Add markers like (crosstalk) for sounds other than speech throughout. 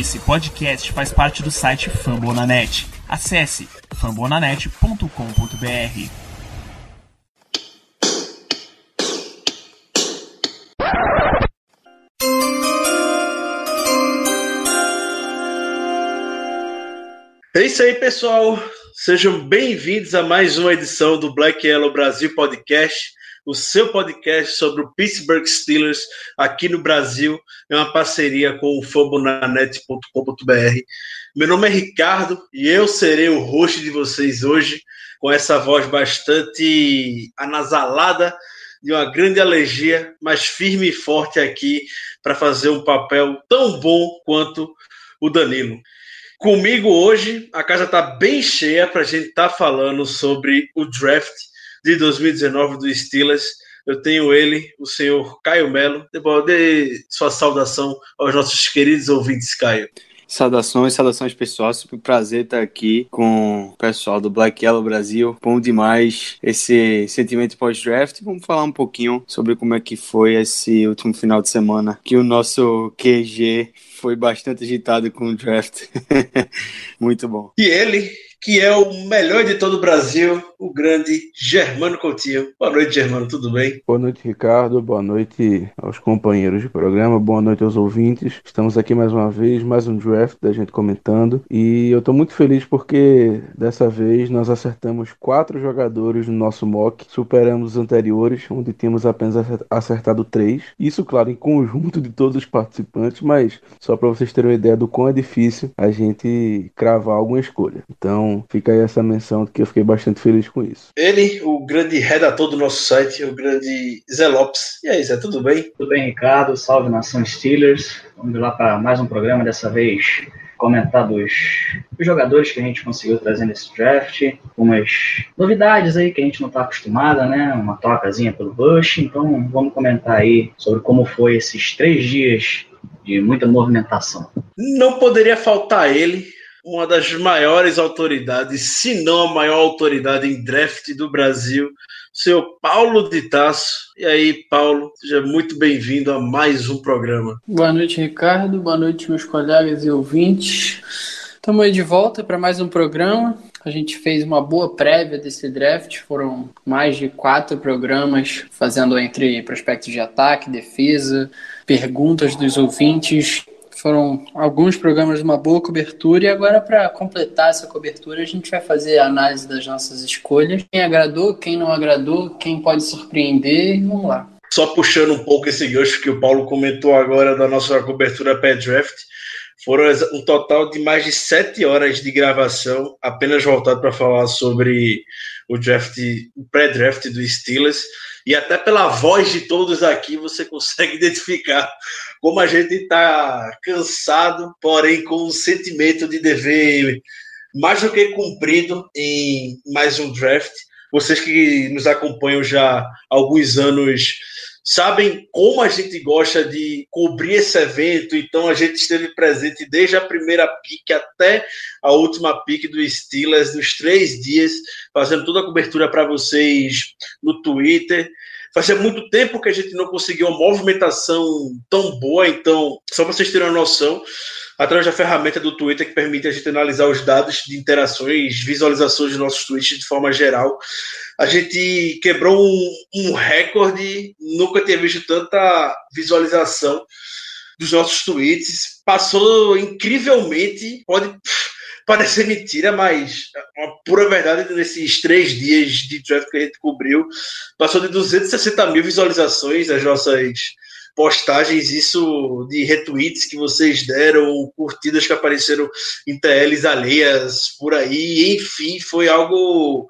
Esse podcast faz parte do site Fambonanet. Acesse fambonanet.com.br. É isso aí, pessoal. Sejam bem-vindos a mais uma edição do Black Yellow Brasil Podcast o seu podcast sobre o Pittsburgh Steelers aqui no Brasil. É uma parceria com o fambonanet.com.br. Meu nome é Ricardo e eu serei o host de vocês hoje com essa voz bastante anasalada de uma grande alergia, mas firme e forte aqui para fazer um papel tão bom quanto o Danilo. Comigo hoje, a casa está bem cheia para a gente estar tá falando sobre o draft de 2019 do Steelers. Eu tenho ele, o senhor Caio Melo. Dê sua saudação aos nossos queridos ouvintes, Caio. Saudações, saudações pessoal. Super prazer estar aqui com o pessoal do Black Yellow Brasil. Bom demais esse sentimento pós-draft. Vamos falar um pouquinho sobre como é que foi esse último final de semana que o nosso QG foi bastante agitado com o draft. (laughs) Muito bom. E ele, que é o melhor de todo o Brasil, o grande Germano Coutinho. Boa noite, Germano, tudo bem? Boa noite, Ricardo. Boa noite aos companheiros de programa. Boa noite aos ouvintes. Estamos aqui mais uma vez, mais um draft da gente comentando. E eu estou muito feliz porque dessa vez nós acertamos quatro jogadores no nosso mock, superamos os anteriores, onde tínhamos apenas acertado três. Isso, claro, em conjunto de todos os participantes, mas só para vocês terem uma ideia do quão é difícil a gente cravar alguma escolha. Então, fica aí essa menção que eu fiquei bastante feliz com isso. Ele, o grande redator do nosso site, o grande Zé Lopes. E aí, Zé, tudo bem? Tudo bem, Ricardo. Salve nação Steelers. Vamos lá para mais um programa, dessa vez comentar dos, dos, jogadores que a gente conseguiu trazer nesse draft, umas novidades aí que a gente não está acostumada, né? Uma trocazinha pelo Bush. Então vamos comentar aí sobre como foi esses três dias de muita movimentação. Não poderia faltar ele, uma das maiores autoridades, se não a maior autoridade em draft do Brasil, senhor Paulo de Tasso. E aí, Paulo, seja muito bem-vindo a mais um programa. Boa noite, Ricardo. Boa noite, meus colegas e ouvintes. Estamos aí de volta para mais um programa. A gente fez uma boa prévia desse draft, foram mais de quatro programas fazendo entre prospectos de ataque, defesa, perguntas dos ouvintes foram alguns programas de uma boa cobertura e agora para completar essa cobertura a gente vai fazer a análise das nossas escolhas. Quem agradou, quem não agradou, quem pode surpreender vamos lá. Só puxando um pouco esse gancho que o Paulo comentou agora da nossa cobertura pré-draft, foram um total de mais de sete horas de gravação, apenas voltado para falar sobre o draft, o pré-draft do Steelers e até pela voz de todos aqui você consegue (laughs) identificar como a gente está cansado, porém com um sentimento de dever mais do que cumprido em mais um draft. Vocês que nos acompanham já há alguns anos sabem como a gente gosta de cobrir esse evento, então a gente esteve presente desde a primeira pique até a última pique do Steelers, nos três dias, fazendo toda a cobertura para vocês no Twitter. Fazia muito tempo que a gente não conseguiu uma movimentação tão boa, então, só para vocês terem uma noção, através da ferramenta do Twitter que permite a gente analisar os dados de interações, visualizações de nossos tweets de forma geral. A gente quebrou um, um recorde, nunca tinha visto tanta visualização dos nossos tweets. Passou incrivelmente, pode (laughs) parecer mentira, mas uma pura verdade nesses três dias de draft que a gente cobriu, passou de 260 mil visualizações as nossas postagens, isso de retweets que vocês deram, curtidas que apareceram em TLs alheias por aí, enfim, foi algo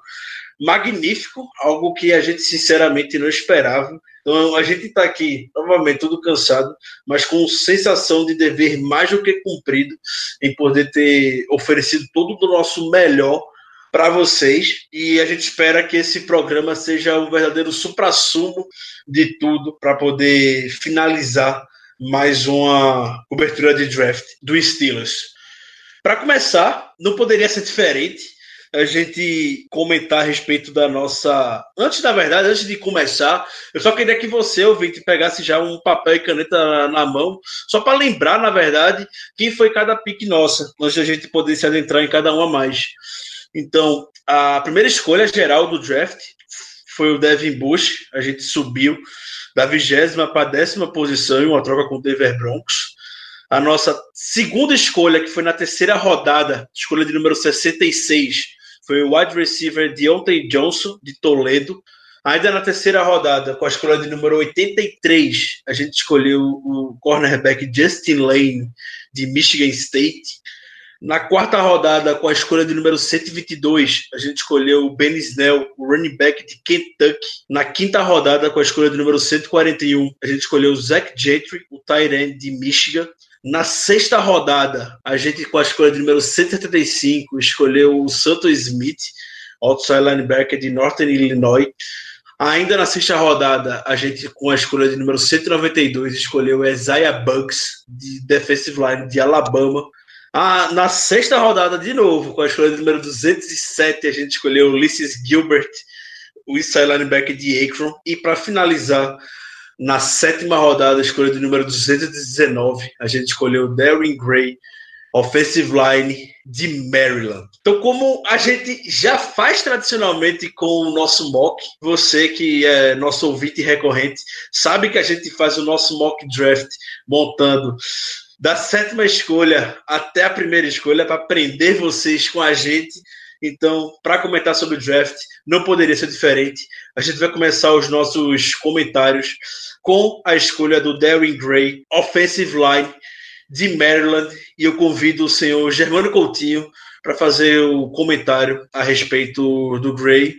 magnífico, algo que a gente sinceramente não esperava. Então a gente está aqui, novamente, tudo cansado, mas com sensação de dever mais do que cumprido em poder ter oferecido todo o nosso melhor para vocês e a gente espera que esse programa seja um verdadeiro supra-sumo de tudo para poder finalizar mais uma cobertura de draft do Steelers. Para começar, não poderia ser diferente a gente comentar a respeito da nossa. Antes, na verdade, antes de começar, eu só queria que você, ouvinte, pegasse já um papel e caneta na mão, só para lembrar, na verdade, quem foi cada pique nossa, antes da gente poder se adentrar em cada uma mais. Então, a primeira escolha geral do draft foi o Devin Bush, a gente subiu da vigésima para a décima posição em uma troca com o Denver Broncos. A nossa segunda escolha, que foi na terceira rodada, escolha de número 66, foi o wide receiver Deontay Johnson, de Toledo. Ainda na terceira rodada, com a escolha de número 83, a gente escolheu o cornerback Justin Lane, de Michigan State. Na quarta rodada, com a escolha de número 122, a gente escolheu o Ben Snell, o running back de Kentucky. Na quinta rodada, com a escolha de número 141, a gente escolheu o Zach Gentry, o tight end de Michigan. Na sexta rodada, a gente, com a escolha de número 175, escolheu o Santo Smith, outside linebacker de Northern Illinois. Ainda na sexta rodada, a gente, com a escolha de número 192, escolheu o Isaiah Bucks, de defensive line de Alabama. Ah, na sexta rodada, de novo, com a escolha número 207, a gente escolheu Ulysses Gilbert, o inside linebacker de Akron. E para finalizar, na sétima rodada, a escolha do número 219, a gente escolheu Darren Gray, offensive line de Maryland. Então, como a gente já faz tradicionalmente com o nosso mock, você que é nosso ouvinte recorrente, sabe que a gente faz o nosso mock draft montando da sétima escolha até a primeira escolha para prender vocês com a gente. Então, para comentar sobre o draft, não poderia ser diferente. A gente vai começar os nossos comentários com a escolha do Darren Gray, offensive line de Maryland, e eu convido o senhor Germano Coutinho para fazer o comentário a respeito do Gray.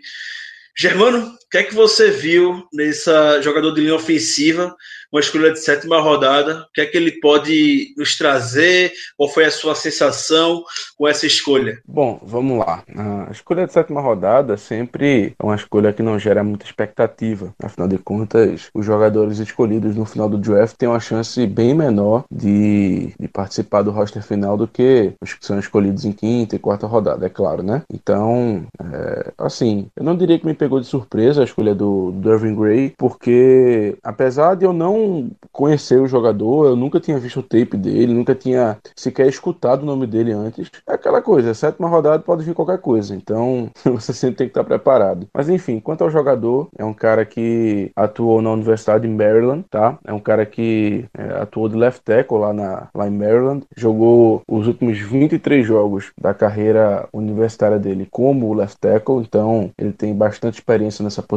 Germano, que é que você viu nessa jogador de linha ofensiva uma escolha de sétima rodada. O que é que ele pode nos trazer? Qual foi a sua sensação com essa escolha? Bom, vamos lá. A escolha de sétima rodada sempre é uma escolha que não gera muita expectativa. Afinal de contas, os jogadores escolhidos no final do draft têm uma chance bem menor de, de participar do roster final do que os que são escolhidos em quinta e quarta rodada, é claro, né? Então, é, assim, eu não diria que me pegou de surpresa a escolha do, do Irving Gray, porque apesar de eu não conhecer o jogador, eu nunca tinha visto o tape dele, nunca tinha sequer escutado o nome dele antes. É aquela coisa, sétima rodada pode vir qualquer coisa, então (laughs) você sempre tem que estar preparado. Mas enfim, quanto ao jogador, é um cara que atuou na Universidade de Maryland, tá? É um cara que é, atuou de left tackle lá, na, lá em Maryland, jogou os últimos 23 jogos da carreira universitária dele como left tackle, então ele tem bastante experiência nessa posição.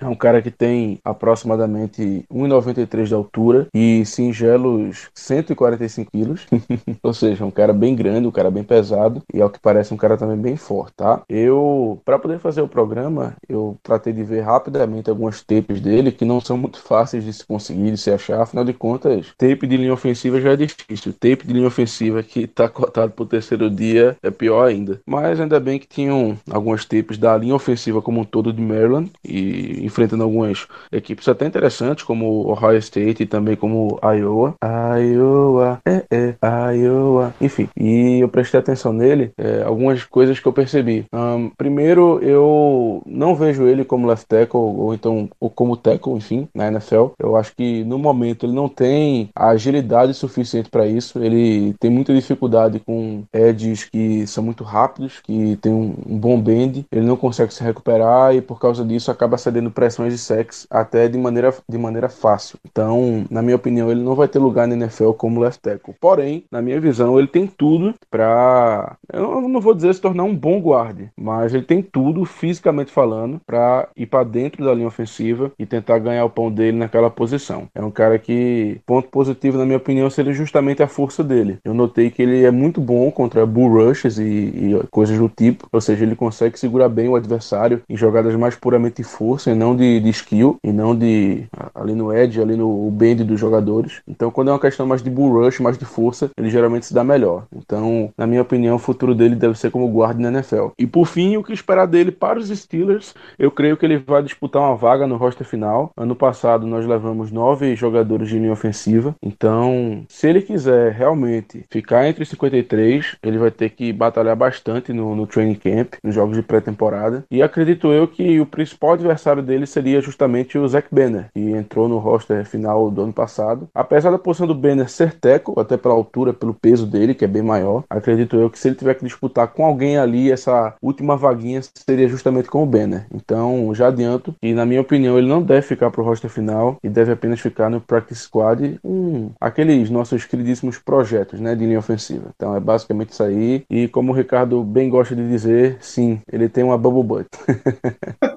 É um cara que tem aproximadamente 1,93 metros de altura e singelos 145 quilos. (laughs) Ou seja, um cara bem grande, um cara bem pesado e ao que parece um cara também bem forte, tá? Eu, para poder fazer o programa, eu tratei de ver rapidamente algumas tapes dele que não são muito fáceis de se conseguir, de se achar. Afinal de contas, tape de linha ofensiva já é difícil. Tape de linha ofensiva que tá cotado pro terceiro dia é pior ainda. Mas ainda bem que tinham algumas tapes da linha ofensiva como um todo de Maryland e enfrentando algumas equipes até interessantes como Ohio State e também como Iowa. Iowa, é, é, Iowa. Enfim, e eu prestei atenção nele, é, algumas coisas que eu percebi. Um, primeiro, eu não vejo ele como left tackle ou então ou como tackle, enfim, na NFL. Eu acho que no momento ele não tem a agilidade suficiente para isso. Ele tem muita dificuldade com edges que são muito rápidos, que tem um, um bom bend. Ele não consegue se recuperar e por causa disso acaba cedendo pressões de sacks até de maneira, de maneira fácil. Então, na minha opinião, ele não vai ter lugar na NFL como left tackle. Porém, na minha visão, ele tem tudo para, eu não vou dizer se tornar um bom guarde, mas ele tem tudo fisicamente falando para ir para dentro da linha ofensiva e tentar ganhar o pão dele naquela posição. É um cara que ponto positivo na minha opinião seria justamente a força dele. Eu notei que ele é muito bom contra bull rushes e, e coisas do tipo, ou seja, ele consegue segurar bem o adversário em jogadas mais puramente força e não de, de skill, e não de ali no edge, ali no bend dos jogadores. Então, quando é uma questão mais de bull rush, mais de força, ele geralmente se dá melhor. Então, na minha opinião, o futuro dele deve ser como guarda na NFL. E por fim, o que esperar dele para os Steelers? Eu creio que ele vai disputar uma vaga no roster final. Ano passado nós levamos nove jogadores de linha ofensiva. Então, se ele quiser realmente ficar entre os 53, ele vai ter que batalhar bastante no, no training camp, nos jogos de pré-temporada. E acredito eu que o principal adversário dele seria justamente o Zach Banner, que entrou no roster final do ano passado. Apesar da posição do Banner ser teco, até pela altura, pelo peso dele, que é bem maior, acredito eu que se ele tiver que disputar com alguém ali, essa última vaguinha seria justamente com o Banner. Então, já adianto que, na minha opinião, ele não deve ficar pro roster final e deve apenas ficar no practice squad, um, aqueles nossos queridíssimos projetos, né, de linha ofensiva. Então, é basicamente isso aí. E como o Ricardo bem gosta de dizer, sim, ele tem uma bubble butt. (laughs)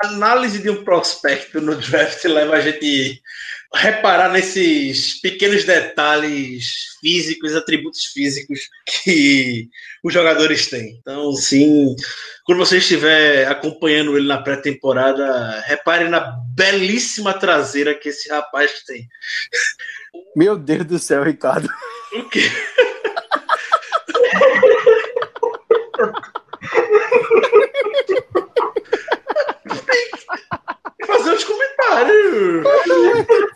análise de um prospecto no draft leva a gente a reparar nesses pequenos detalhes físicos, atributos físicos que os jogadores têm. Então, sim, quando você estiver acompanhando ele na pré-temporada, repare na belíssima traseira que esse rapaz tem. Meu Deus do céu, Ricardo. O quê? (laughs) fazer os comentários.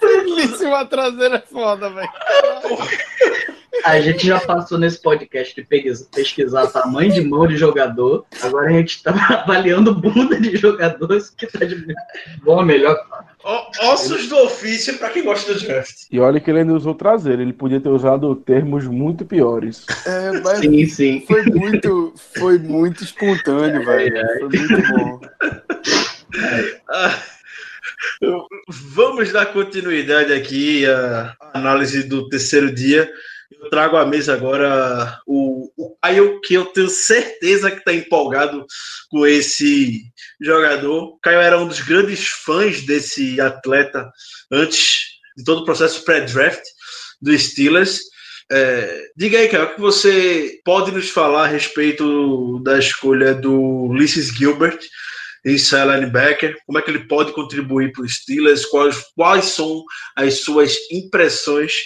Belíssima traseira é foda, velho. A gente já passou nesse podcast de pesquisar tamanho de mão de jogador. Agora a gente tá avaliando bunda de jogadores que tá de bom melhor. Ossos do ofício para quem gosta do draft. E olha que ele ainda usou traseiro, ele podia ter usado termos muito piores. É, mas Sim, sim. foi muito, foi muito espontâneo, velho. Foi muito bom. Ah, Vamos dar continuidade aqui à análise do terceiro dia. Eu trago à mesa agora o, o Caio, que eu tenho certeza que está empolgado com esse jogador. Caio era um dos grandes fãs desse atleta antes de todo o processo pré-draft do Steelers. É, diga aí, Caio, o que você pode nos falar a respeito da escolha do Ulysses Gilbert inside linebacker, como é que ele pode contribuir para os Steelers, quais, quais são as suas impressões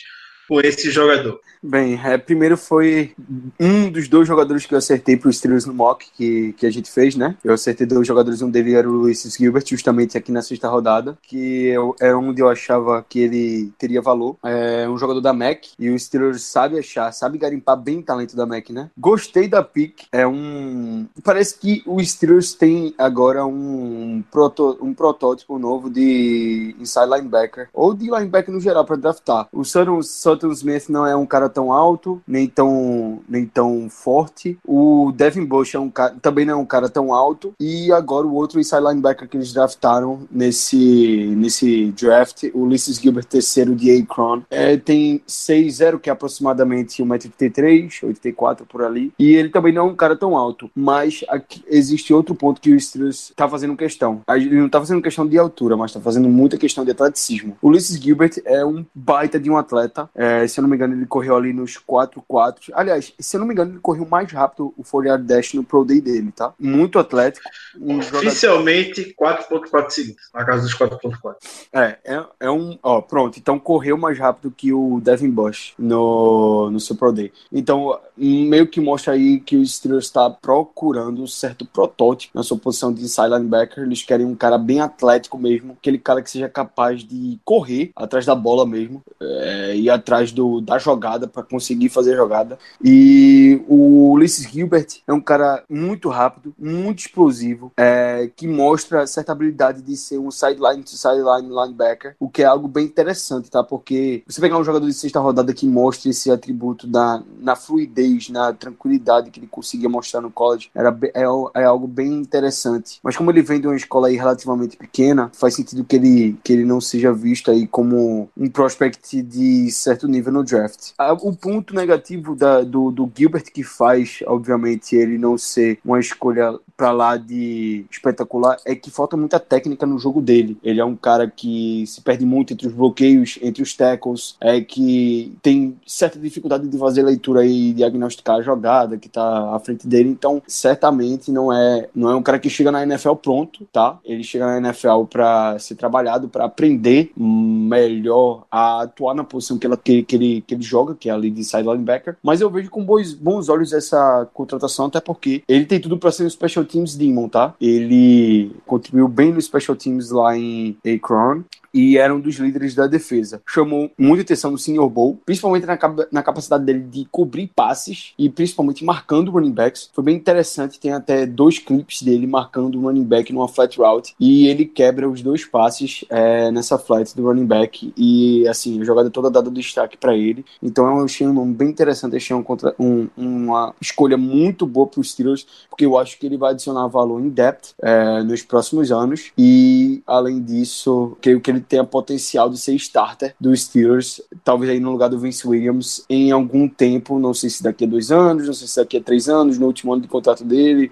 com esse jogador? Bem, é, primeiro foi um dos dois jogadores que eu acertei para os Steelers no mock que, que a gente fez, né? Eu acertei dois jogadores, um deles era o Luiz Gilbert, justamente aqui na sexta rodada, que eu, era onde eu achava que ele teria valor. É um jogador da MAC e o Steelers sabe achar, sabe garimpar bem o talento da MAC, né? Gostei da pick, é um... Parece que o Steelers tem agora um, proto, um protótipo novo de inside linebacker, ou de linebacker no geral para draftar. O Sutton Smith não é um cara tão alto, nem tão, nem tão forte. O Devin Bush é um cara, também não é um cara tão alto. E agora o outro inside linebacker que eles draftaram nesse, nesse draft, o Ulysses Gilbert, terceiro de Akron, é, tem 6'0, que é aproximadamente 1,83m, 84 por ali. E ele também não é um cara tão alto. Mas aqui, existe outro ponto que o Steelers tá fazendo questão. Ele não tá fazendo questão de altura, mas tá fazendo muita questão de atleticismo. O Ulysses Gilbert é um baita de um atleta. É, se eu não me engano, ele correu ali nos 4-4. Aliás, se eu não me engano, ele correu mais rápido o 4 dash no Pro Day dele, tá? Muito atlético. Um Oficialmente, 4.4 segundos, na casa dos 4.4. É, é, é um... Ó, pronto. Então, correu mais rápido que o Devin Bush no, no seu Pro Day. Então, meio que mostra aí que o Steelers está procurando um certo protótipo na sua posição de inside linebacker. Eles querem um cara bem atlético mesmo, aquele cara que seja capaz de correr atrás da bola mesmo, é, e atrás do, da jogada para conseguir fazer a jogada. E o Ulysses Gilbert é um cara muito rápido, muito explosivo, é, que mostra certa habilidade de ser um sideline sideline linebacker, o que é algo bem interessante, tá? Porque você pegar um jogador de sexta rodada que mostra esse atributo da, na fluidez, na tranquilidade que ele conseguia mostrar no college, era, é, é algo bem interessante. Mas como ele vem de uma escola aí relativamente pequena, faz sentido que ele, que ele não seja visto aí como um prospect de certo nível no draft. O ponto negativo da, do, do Gilbert que faz, obviamente, ele não ser uma escolha para lá de espetacular é que falta muita técnica no jogo dele. Ele é um cara que se perde muito entre os bloqueios, entre os tackles, é que tem certa dificuldade de fazer leitura e diagnosticar a jogada que tá à frente dele, então certamente não é não é um cara que chega na NFL pronto, tá? Ele chega na NFL para ser trabalhado, para aprender melhor a atuar na posição que, ela, que, que, ele, que ele joga, que é ali de side linebacker, mas eu vejo com bons, bons olhos essa contratação, até porque ele tem tudo para ser um special teams demon, tá? Ele contribuiu bem no special teams lá em Akron e era um dos líderes da defesa. Chamou muita atenção no Senior Bowl, principalmente na, na capacidade dele de cobrir passes e principalmente marcando running backs. Foi bem interessante, tem até dois clips dele marcando o running back numa flat route e ele quebra os dois passes é, nessa flat do running back e assim, a jogada toda dada do destaque para ele. Então eu achei um nome bem interessante, achei um, um, uma escolha muito boa para os Steelers, porque eu acho que ele vai adicionar valor em depth é, nos próximos anos. E além disso, creio que ele tem a potencial de ser starter dos Steelers, talvez aí no lugar do Vince Williams em algum tempo, não sei se daqui a dois anos, não sei se daqui a três anos, no último ano de contrato dele,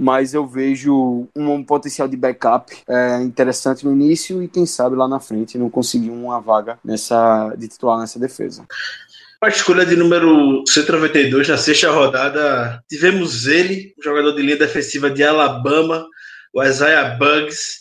mas eu vejo um, um potencial de backup é, interessante no início e quem sabe lá na frente não conseguir uma vaga nessa de titular nessa defesa. A escolha de número 192 na sexta rodada, tivemos ele, jogador de linha defensiva de Alabama, o Isaiah Bugs,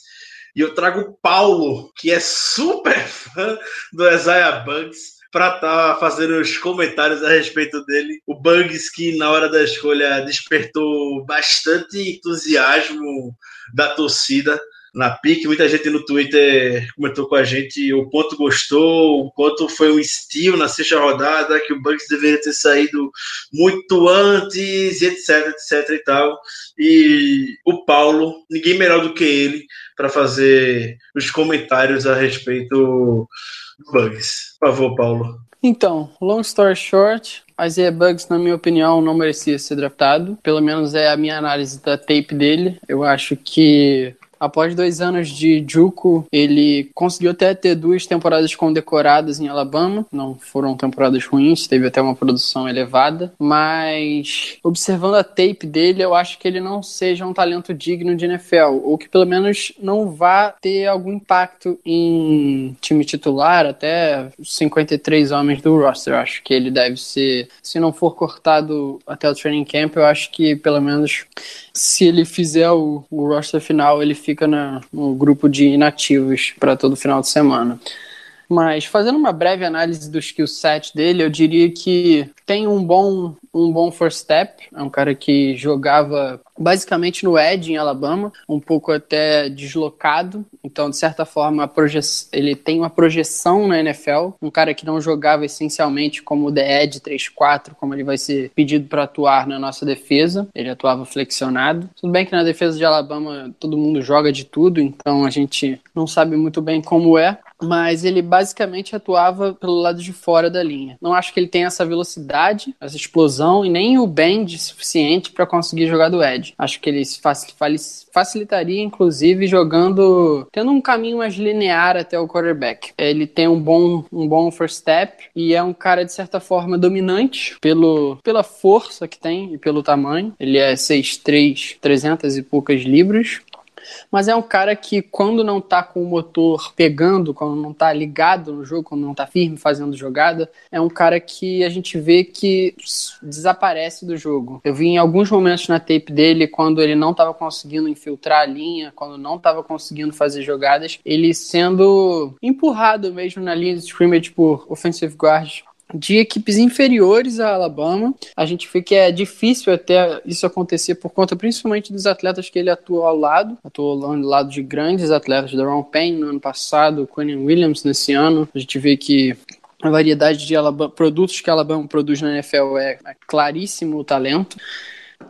e eu trago o Paulo, que é super fã do Isaiah Bugs, para estar tá fazendo os comentários a respeito dele. O Bugs, que na hora da escolha despertou bastante entusiasmo da torcida na PIC. Muita gente no Twitter comentou com a gente o quanto gostou, o quanto foi um estilo na sexta rodada, que o Bugs deveria ter saído muito antes, etc, etc e tal. E o Paulo, ninguém melhor do que ele para fazer os comentários a respeito Bugs. Por favor, Paulo. Então, long story short, Isaiah Bugs, na minha opinião, não merecia ser draftado. Pelo menos é a minha análise da tape dele. Eu acho que Após dois anos de Juco, ele conseguiu até ter duas temporadas condecoradas em Alabama. Não foram temporadas ruins, teve até uma produção elevada. Mas, observando a tape dele, eu acho que ele não seja um talento digno de NFL. Ou que pelo menos não vá ter algum impacto em time titular, até 53 homens do roster. Eu acho que ele deve ser, se não for cortado até o training camp, eu acho que pelo menos se ele fizer o, o roster final, ele fica na, no grupo de inativos para todo final de semana. Mas fazendo uma breve análise do skill set dele, eu diria que tem um bom, um bom first step. É um cara que jogava basicamente no Edge em Alabama, um pouco até deslocado. Então, de certa forma, ele tem uma projeção na NFL. Um cara que não jogava essencialmente como The Edge 3-4, como ele vai ser pedido para atuar na nossa defesa. Ele atuava flexionado. Tudo bem que na defesa de Alabama todo mundo joga de tudo, então a gente não sabe muito bem como é mas ele basicamente atuava pelo lado de fora da linha. Não acho que ele tenha essa velocidade, essa explosão e nem o bend suficiente para conseguir jogar do edge. Acho que ele facilitaria, inclusive, jogando, tendo um caminho mais linear até o quarterback. Ele tem um bom, um bom first step e é um cara, de certa forma, dominante pelo, pela força que tem e pelo tamanho. Ele é 6'3", 300 e poucas libras. Mas é um cara que, quando não tá com o motor pegando, quando não tá ligado no jogo, quando não tá firme fazendo jogada, é um cara que a gente vê que desaparece do jogo. Eu vi em alguns momentos na tape dele, quando ele não tava conseguindo infiltrar a linha, quando não tava conseguindo fazer jogadas, ele sendo empurrado mesmo na linha de scrimmage por offensive guards de equipes inferiores a Alabama. A gente vê que é difícil até isso acontecer por conta principalmente dos atletas que ele atuou ao lado. Atuou ao lado de grandes atletas, da Ron Payne no ano passado, Quinn Williams nesse ano. A gente vê que a variedade de Alabama, produtos que a Alabama produz na NFL é, é claríssimo o talento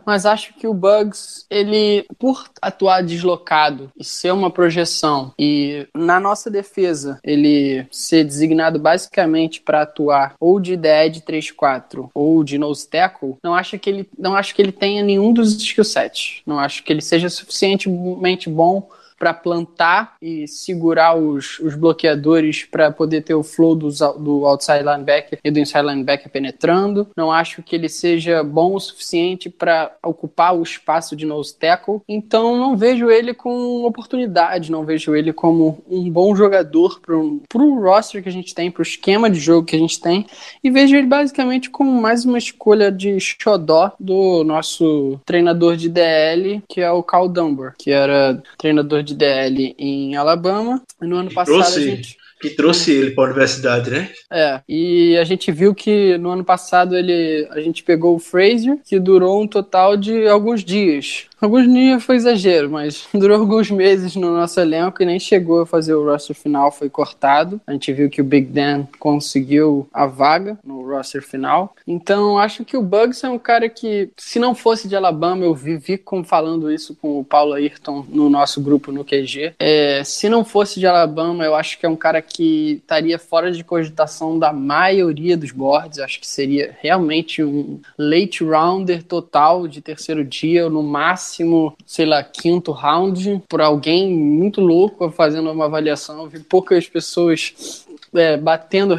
mas acho que o Bugs, ele, por atuar deslocado e ser uma projeção, e na nossa defesa, ele ser designado basicamente para atuar ou de dead 3-4 ou de nose tackle, não acho que ele não acho que ele tenha nenhum dos skill sets. Não acho que ele seja suficientemente bom para plantar e segurar os, os bloqueadores para poder ter o flow do, do outside linebacker e do inside linebacker penetrando. Não acho que ele seja bom o suficiente para ocupar o espaço de nose tackle. Então não vejo ele com oportunidade, não vejo ele como um bom jogador para o roster que a gente tem, para o esquema de jogo que a gente tem. E vejo ele basicamente como mais uma escolha de xodó do nosso treinador de DL, que é o Cal Dunbar, que era treinador de DL em Alabama. No ano passado trouxe, a gente que trouxe ele para a universidade, né? É, e a gente viu que no ano passado ele, a gente pegou o Fraser, que durou um total de alguns dias. Alguns dias foi exagero, mas (laughs) durou alguns meses no nosso elenco e nem chegou a fazer o roster final, foi cortado. A gente viu que o Big Dan conseguiu a vaga no roster final. Então, acho que o Bugs é um cara que, se não fosse de Alabama, eu vivi com, falando isso com o Paulo Ayrton no nosso grupo no QG. É, se não fosse de Alabama, eu acho que é um cara que estaria fora de cogitação da maioria dos boards. Acho que seria realmente um late rounder total de terceiro dia, ou no máximo sei lá, quinto round, por alguém muito louco fazendo uma avaliação. Eu vi poucas pessoas é, batendo,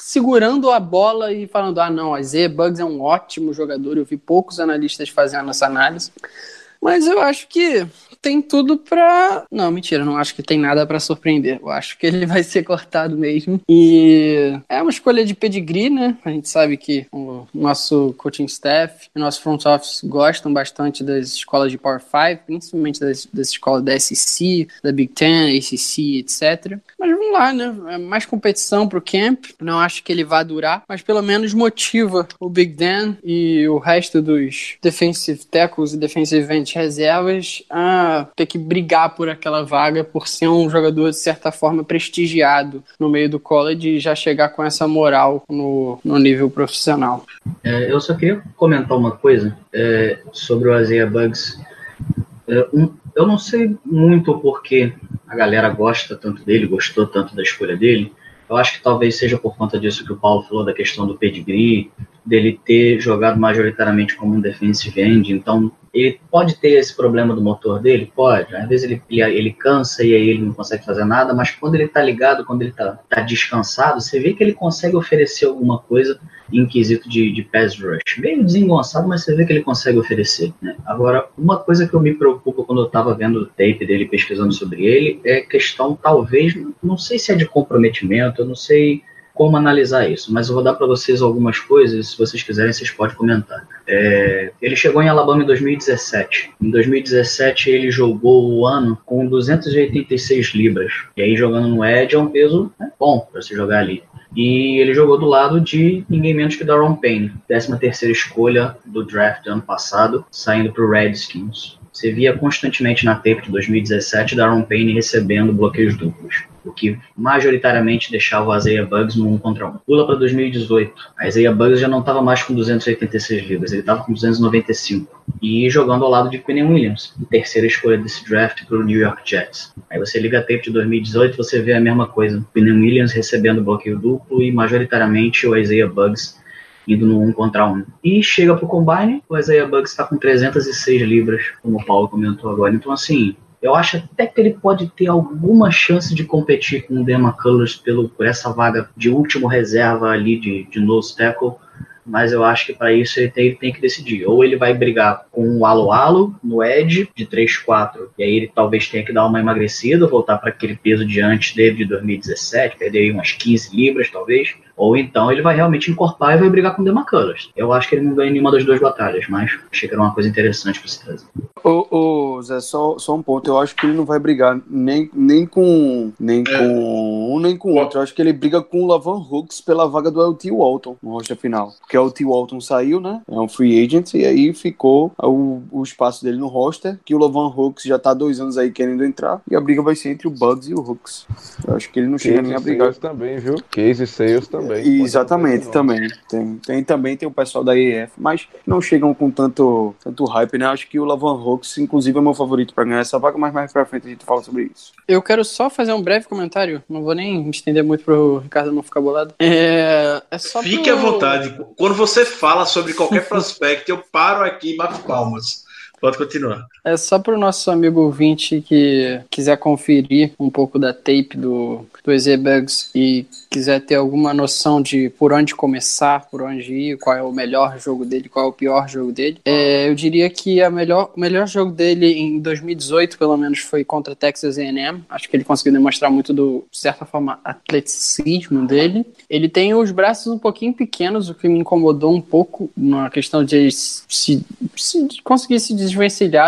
segurando a bola e falando: ah, não, a Z Bugs é um ótimo jogador. Eu vi poucos analistas fazendo essa análise. Mas eu acho que tem tudo pra. Não, mentira, não acho que tem nada para surpreender. Eu acho que ele (laughs) vai ser cortado mesmo. E é uma escolha de pedigree, né? A gente sabe que o nosso coaching staff e nosso front office gostam bastante das escolas de Power 5, principalmente das, das escolas da SEC, da Big Ten, ACC, etc. Mas vamos lá, né? É mais competição pro camp. Não acho que ele vá durar, mas pelo menos motiva o Big Dan e o resto dos defensive tackles e defensive end reservas a ter que brigar por aquela vaga por ser um jogador de certa forma prestigiado no meio do college e já chegar com essa moral no, no nível profissional. É, eu só queria comentar uma coisa é, sobre o Isaiah Bugs. É, um, eu não sei muito porquê a galera gosta tanto dele, gostou tanto da escolha dele. Eu acho que talvez seja por conta disso que o Paulo falou da questão do pedigree, dele ter jogado majoritariamente como um defensive end, então ele pode ter esse problema do motor dele? Pode. Às vezes ele, ele, cansa e aí ele não consegue fazer nada, mas quando ele está ligado, quando ele está tá descansado, você vê que ele consegue oferecer alguma coisa em quesito de, de pass rush. Meio desengonçado, mas você vê que ele consegue oferecer. Né? Agora, uma coisa que eu me preocupo quando eu estava vendo o tape dele, pesquisando sobre ele, é questão, talvez, não sei se é de comprometimento, eu não sei como analisar isso, mas eu vou dar para vocês algumas coisas, se vocês quiserem, vocês podem comentar. É, ele chegou em Alabama em 2017. Em 2017 ele jogou o ano com 286 libras. E aí jogando no Edge é um peso né, bom para se jogar ali. E ele jogou do lado de ninguém menos que Daron Payne, 13 terceira escolha do draft do ano passado, saindo para o Redskins. Você via constantemente na tape de 2017 Daron Payne recebendo bloqueios duplos o que majoritariamente deixava o Isaiah Bugs no 1 contra 1. Pula para 2018. A Isaiah Bugs já não estava mais com 286 libras, ele estava com 295. E jogando ao lado de Quinn Williams, terceira escolha desse draft para o New York Jets. Aí você liga a tape de 2018 você vê a mesma coisa. Quinn Williams recebendo bloqueio duplo e majoritariamente o Isaiah Bugs indo no 1 contra 1. E chega para o Combine, o Isaiah Bugs está com 306 libras, como o Paulo comentou agora. Então, assim, eu acho até que ele pode ter alguma chance de competir com o Dema Colors pelo, por essa vaga de último reserva ali de, de nose tackle, mas eu acho que para isso ele tem, ele tem, que decidir. Ou ele vai brigar com o Alo Alo no Edge de 3-4, e aí ele talvez tenha que dar uma emagrecida, voltar para aquele peso de antes dele de 2017, perder umas 15 libras talvez, ou então ele vai realmente encorpar e vai brigar com o Demaculas. Eu acho que ele não ganha nenhuma das duas batalhas, mas achei que era uma coisa interessante para se trazer. Ô, ô, Zé, só, só um ponto. Eu acho que ele não vai brigar nem, nem com nem é. com um nem com o outro. Eu acho que ele briga com o Lavan Hooks pela vaga do LT Walton no roster final. Porque o LT Walton saiu, né? É um free agent e aí ficou o, o espaço dele no roster, que o Lavan Hooks já tá dois anos aí querendo entrar e a briga vai ser entre o Bugs e o Hooks. Eu acho que ele não chega nem a brigar. também, viu? Case Sales também também. Exatamente, também. Tem, tem, também tem o pessoal da EF, mas não chegam com tanto, tanto hype, né? Acho que o Lavan Hawks, inclusive, é meu favorito para ganhar essa vaga, mas mais pra frente a gente fala sobre isso. Eu quero só fazer um breve comentário, não vou nem me estender muito pro Ricardo não ficar bolado. É, é só Fique pro... à vontade. Quando você fala sobre qualquer (laughs) prospect, eu paro aqui e bato palmas. Pode continuar. É só para o nosso amigo ouvinte que quiser conferir um pouco da tape do, do Ezebugs e quiser ter alguma noção de por onde começar, por onde ir, qual é o melhor jogo dele, qual é o pior jogo dele, é, eu diria que a melhor, o melhor jogo dele em 2018, pelo menos, foi contra Texas A&M. Acho que ele conseguiu demonstrar muito do, de certa forma, atleticismo dele. Ele tem os braços um pouquinho pequenos, o que me incomodou um pouco na questão de se, se conseguir se desvencilhar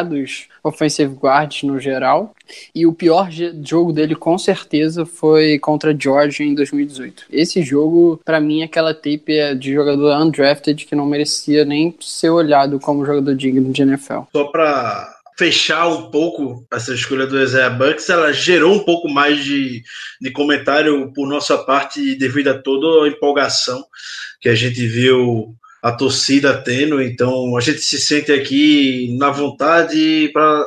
dos offensive guards no geral. E o pior jogo dele, com certeza, foi contra Georgia em 2018. Esse jogo, para mim, aquela tape é de jogador undrafted que não merecia nem ser olhado como jogador digno de NFL. Só para fechar um pouco essa escolha do Isaiah Bucks, ela gerou um pouco mais de, de comentário por nossa parte devido a toda a empolgação que a gente viu a torcida tendo, então a gente se sente aqui na vontade para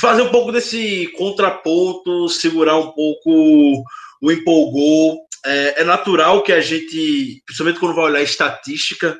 fazer um pouco desse contraponto, segurar um pouco o empolgou. É, é, natural que a gente, principalmente quando vai olhar estatística,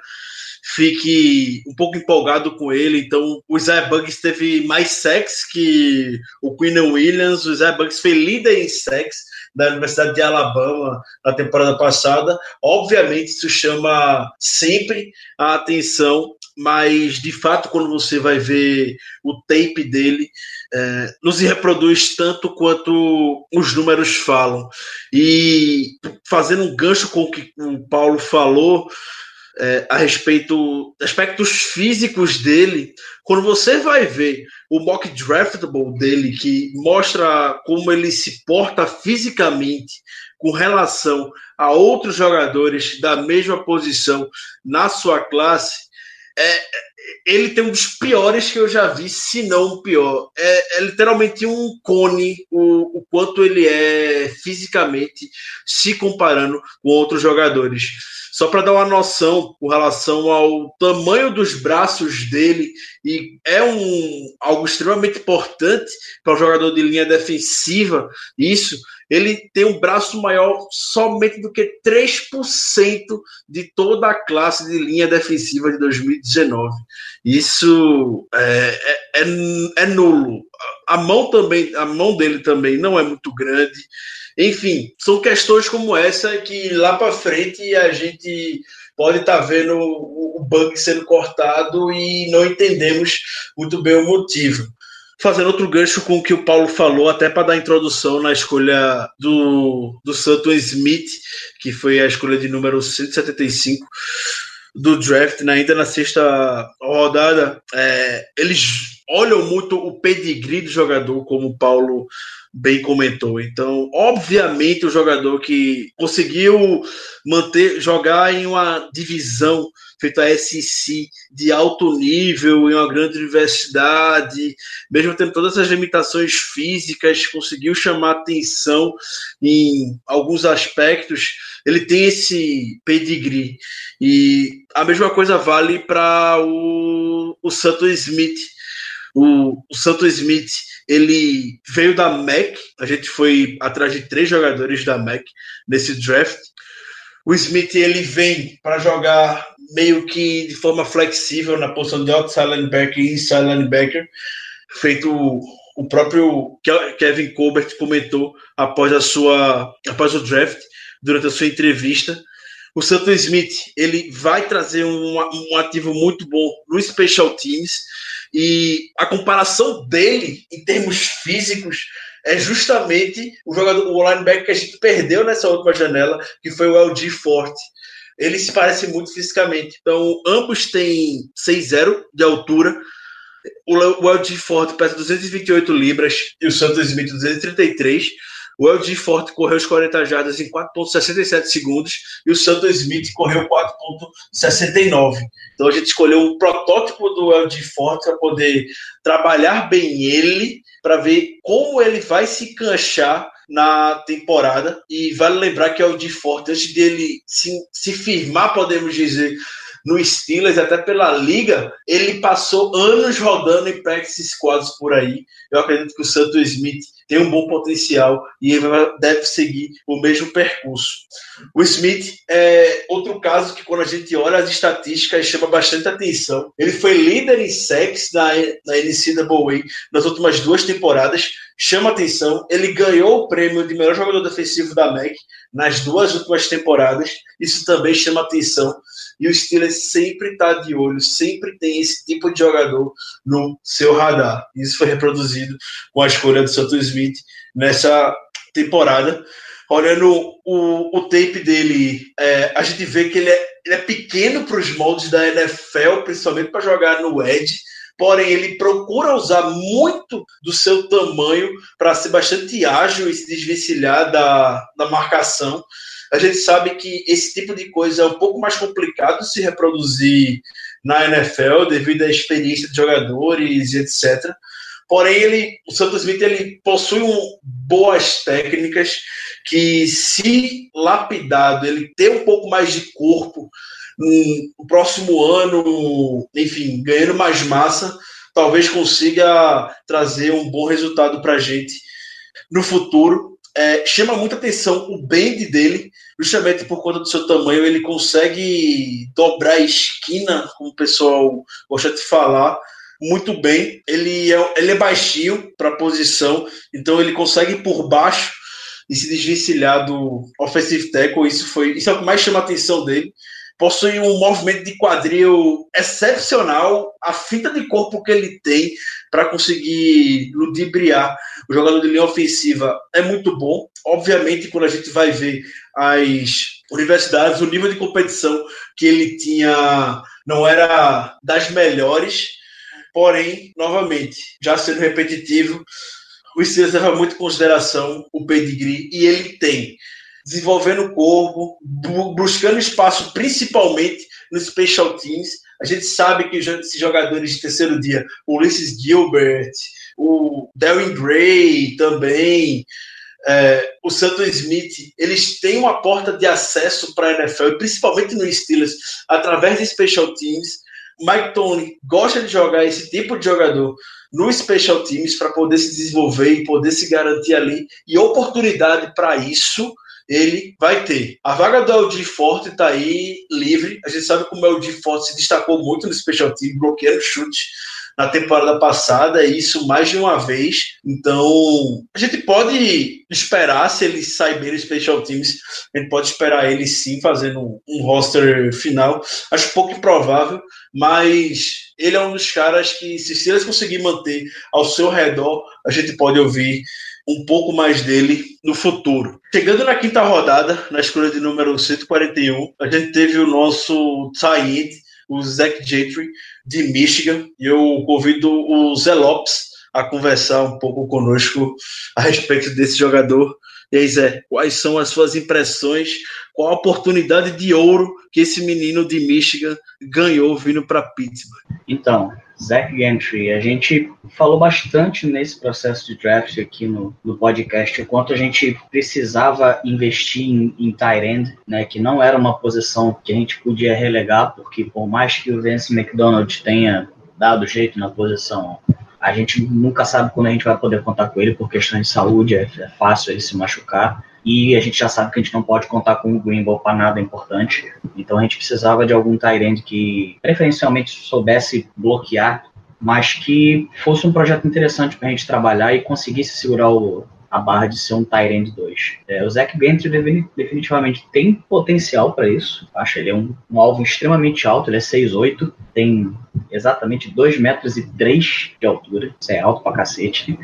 fique um pouco empolgado com ele. Então, o Isaiah Bugs teve mais sex que o Quinn Williams. O Isaiah Bugs foi líder em sex da Universidade de Alabama na temporada passada. Obviamente, isso chama sempre a atenção, mas de fato, quando você vai ver o tape dele, é, não se reproduz tanto quanto os números falam. E fazendo um gancho com o que o Paulo falou, é, a respeito aspectos físicos dele, quando você vai ver o mock draftable dele, que mostra como ele se porta fisicamente com relação a outros jogadores da mesma posição na sua classe, é, ele tem um dos piores que eu já vi, se não o pior. É, é literalmente um cone o, o quanto ele é fisicamente se comparando com outros jogadores. Só para dar uma noção com relação ao tamanho dos braços dele, e é um algo extremamente importante para o jogador de linha defensiva, isso, ele tem um braço maior somente do que 3% de toda a classe de linha defensiva de 2019. Isso é, é, é, é nulo. A mão também, a mão dele também não é muito grande. Enfim, são questões como essa que lá para frente a gente pode estar tá vendo o bug sendo cortado e não entendemos muito bem o motivo fazendo outro gancho com o que o Paulo falou, até para dar introdução na escolha do, do Santo Smith, que foi a escolha de número 175 do draft, né? ainda na sexta rodada. É, eles olham muito o pedigree do jogador, como o Paulo bem comentou. Então, obviamente, o jogador que conseguiu manter, jogar em uma divisão feito a SEC de alto nível, em uma grande universidade, mesmo tendo todas as limitações físicas, conseguiu chamar atenção em alguns aspectos, ele tem esse pedigree. E a mesma coisa vale para o, o Santo Smith. O, o Santo Smith ele veio da MEC, a gente foi atrás de três jogadores da MEC nesse draft. O Smith ele vem para jogar meio que de forma flexível na posição de outside linebacker e inside linebacker, feito o próprio Kevin Colbert comentou após a sua após o draft durante a sua entrevista o Santo Smith ele vai trazer um, um ativo muito bom no special teams e a comparação dele em termos físicos é justamente o jogador o linebacker que a gente perdeu nessa última janela que foi o LG Forte eles se parecem muito fisicamente. Então, ambos têm 6-0 de altura. O LG Forte pesa 228 libras e o Santos Smith 233. O LG Forte correu os 40 jardas em 4,67 segundos e o Santos Smith correu 4,69. Então a gente escolheu um protótipo do LG Forte para poder trabalhar bem ele, para ver como ele vai se canchar na temporada. E vale lembrar que o de Forte, antes dele se, se firmar, podemos dizer, no Steelers, até pela liga, ele passou anos rodando em practice squads por aí. Eu acredito que o Santo Smith tem um bom potencial e ele deve seguir o mesmo percurso. O Smith é outro caso que, quando a gente olha as estatísticas, chama bastante atenção. Ele foi líder em sacks na, na NCAA nas últimas duas temporadas, chama atenção. Ele ganhou o prêmio de melhor jogador defensivo da MEC nas duas últimas temporadas, isso também chama atenção. E o Steelers sempre está de olho, sempre tem esse tipo de jogador no seu radar. Isso foi reproduzido com a escolha do Santos Smith nessa temporada. Olhando o, o tape dele, é, a gente vê que ele é, ele é pequeno para os moldes da NFL, principalmente para jogar no edge porém ele procura usar muito do seu tamanho para ser bastante ágil e se desvencilhar da, da marcação. A gente sabe que esse tipo de coisa é um pouco mais complicado de se reproduzir na NFL devido à experiência de jogadores e etc. Porém, ele, o Santos Smith ele possui um, boas técnicas que, se lapidado, ele ter um pouco mais de corpo no próximo ano, enfim, ganhando mais massa, talvez consiga trazer um bom resultado para a gente no futuro. É, chama muita atenção o bend dele, justamente por conta do seu tamanho, ele consegue dobrar a esquina, como o pessoal gosta de falar, muito bem. Ele é, ele é baixinho para a posição, então ele consegue por baixo e se desvencilhar do offensive tackle. Isso foi isso é o que mais chama a atenção dele possui um movimento de quadril excepcional, a fita de corpo que ele tem para conseguir ludibriar o jogador de linha ofensiva é muito bom. Obviamente, quando a gente vai ver as universidades, o nível de competição que ele tinha não era das melhores, porém, novamente, já sendo repetitivo, o Steelers leva muito em consideração o pedigree e ele tem desenvolvendo o corpo, buscando espaço principalmente nos special teams. A gente sabe que esses jogadores de terceiro dia, o Ulysses Gilbert, o Darren Gray também, é, o Santos Smith, eles têm uma porta de acesso para a NFL, principalmente no Steelers, através de special teams. Mike Tony gosta de jogar esse tipo de jogador no special teams para poder se desenvolver e poder se garantir ali. E oportunidade para isso ele vai ter. A vaga do LG Forte está aí livre. A gente sabe como o LG Forte se destacou muito no Special Team, bloqueando chute na temporada passada, isso mais de uma vez. Então, a gente pode esperar, se ele sair bem no Special Teams, a gente pode esperar ele sim fazendo um roster final. Acho pouco improvável, mas ele é um dos caras que, se eles conseguir manter ao seu redor, a gente pode ouvir um pouco mais dele no futuro. Chegando na quinta rodada, na escolha de número 141, a gente teve o nosso tie o Zach Gentry, de Michigan, e eu convido o Zé Lopes a conversar um pouco conosco a respeito desse jogador. E aí, Zé, quais são as suas impressões? Qual a oportunidade de ouro que esse menino de Michigan ganhou vindo para Pittsburgh? Então, Zach Gentry, a gente falou bastante nesse processo de draft aqui no, no podcast, o quanto a gente precisava investir em, em tight end, né, que não era uma posição que a gente podia relegar, porque por mais que o Vince McDonald tenha dado jeito na posição, a gente nunca sabe quando a gente vai poder contar com ele por questões de saúde, é, é fácil ele se machucar e a gente já sabe que a gente não pode contar com o Greenbow para nada importante. Então a gente precisava de algum Tyrande que preferencialmente soubesse bloquear, mas que fosse um projeto interessante para a gente trabalhar e conseguisse segurar o, a barra de ser um Tyrande 2. É, o Zach Gentry definitivamente tem potencial para isso. Acho ele é um, um, alvo extremamente alto, ele é 6'8", tem exatamente 2 metros e 3 de altura. Isso é alto pra cacete.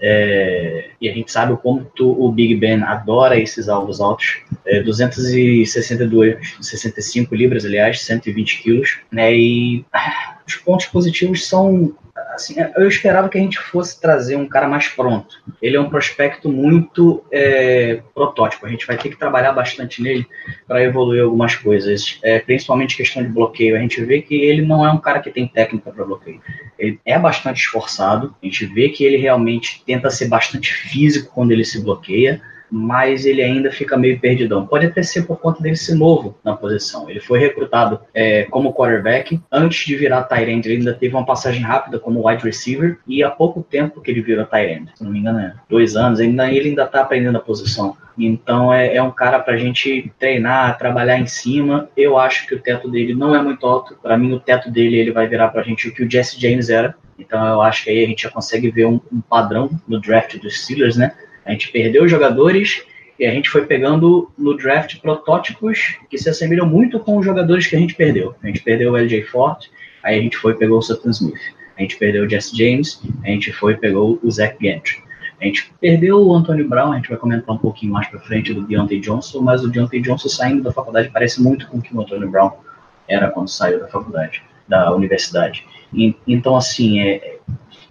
É, e a gente sabe o quanto o Big Ben adora esses alvos altos. É, 262, 65 libras, aliás, 120 quilos. Né, e ah, os pontos positivos são assim, eu esperava que a gente fosse trazer um cara mais pronto. Ele é um prospecto muito é, protótipo. A gente vai ter que trabalhar bastante nele para evoluir algumas coisas, é, principalmente questão de bloqueio. A gente vê que ele não é um cara que tem técnica para bloqueio. Ele é bastante esforçado. A gente vê que ele realmente tenta ser bastante físico quando ele se bloqueia. Mas ele ainda fica meio perdidão. Pode até ser por conta dele ser novo na posição. Ele foi recrutado é, como quarterback. Antes de virar tight end, ele ainda teve uma passagem rápida como wide receiver. E há pouco tempo que ele virou tight end, se não me engano, é dois anos, ainda, ele ainda está aprendendo a posição. Então é, é um cara para a gente treinar, trabalhar em cima. Eu acho que o teto dele não é muito alto. Para mim, o teto dele ele vai virar para a gente o que o Jesse James era. Então eu acho que aí a gente já consegue ver um, um padrão no draft dos Steelers, né? A gente perdeu os jogadores e a gente foi pegando no draft protótipos que se assemelham muito com os jogadores que a gente perdeu. A gente perdeu o LJ Forte, aí a gente foi e pegou o Sutton Smith. A gente perdeu o Jesse James, a gente foi e pegou o Zach Gantry. A gente perdeu o Anthony Brown, a gente vai comentar um pouquinho mais para frente do Deontay Johnson, mas o Deontay Johnson saindo da faculdade parece muito com o que o Anthony Brown era quando saiu da faculdade, da universidade. E, então, assim, é,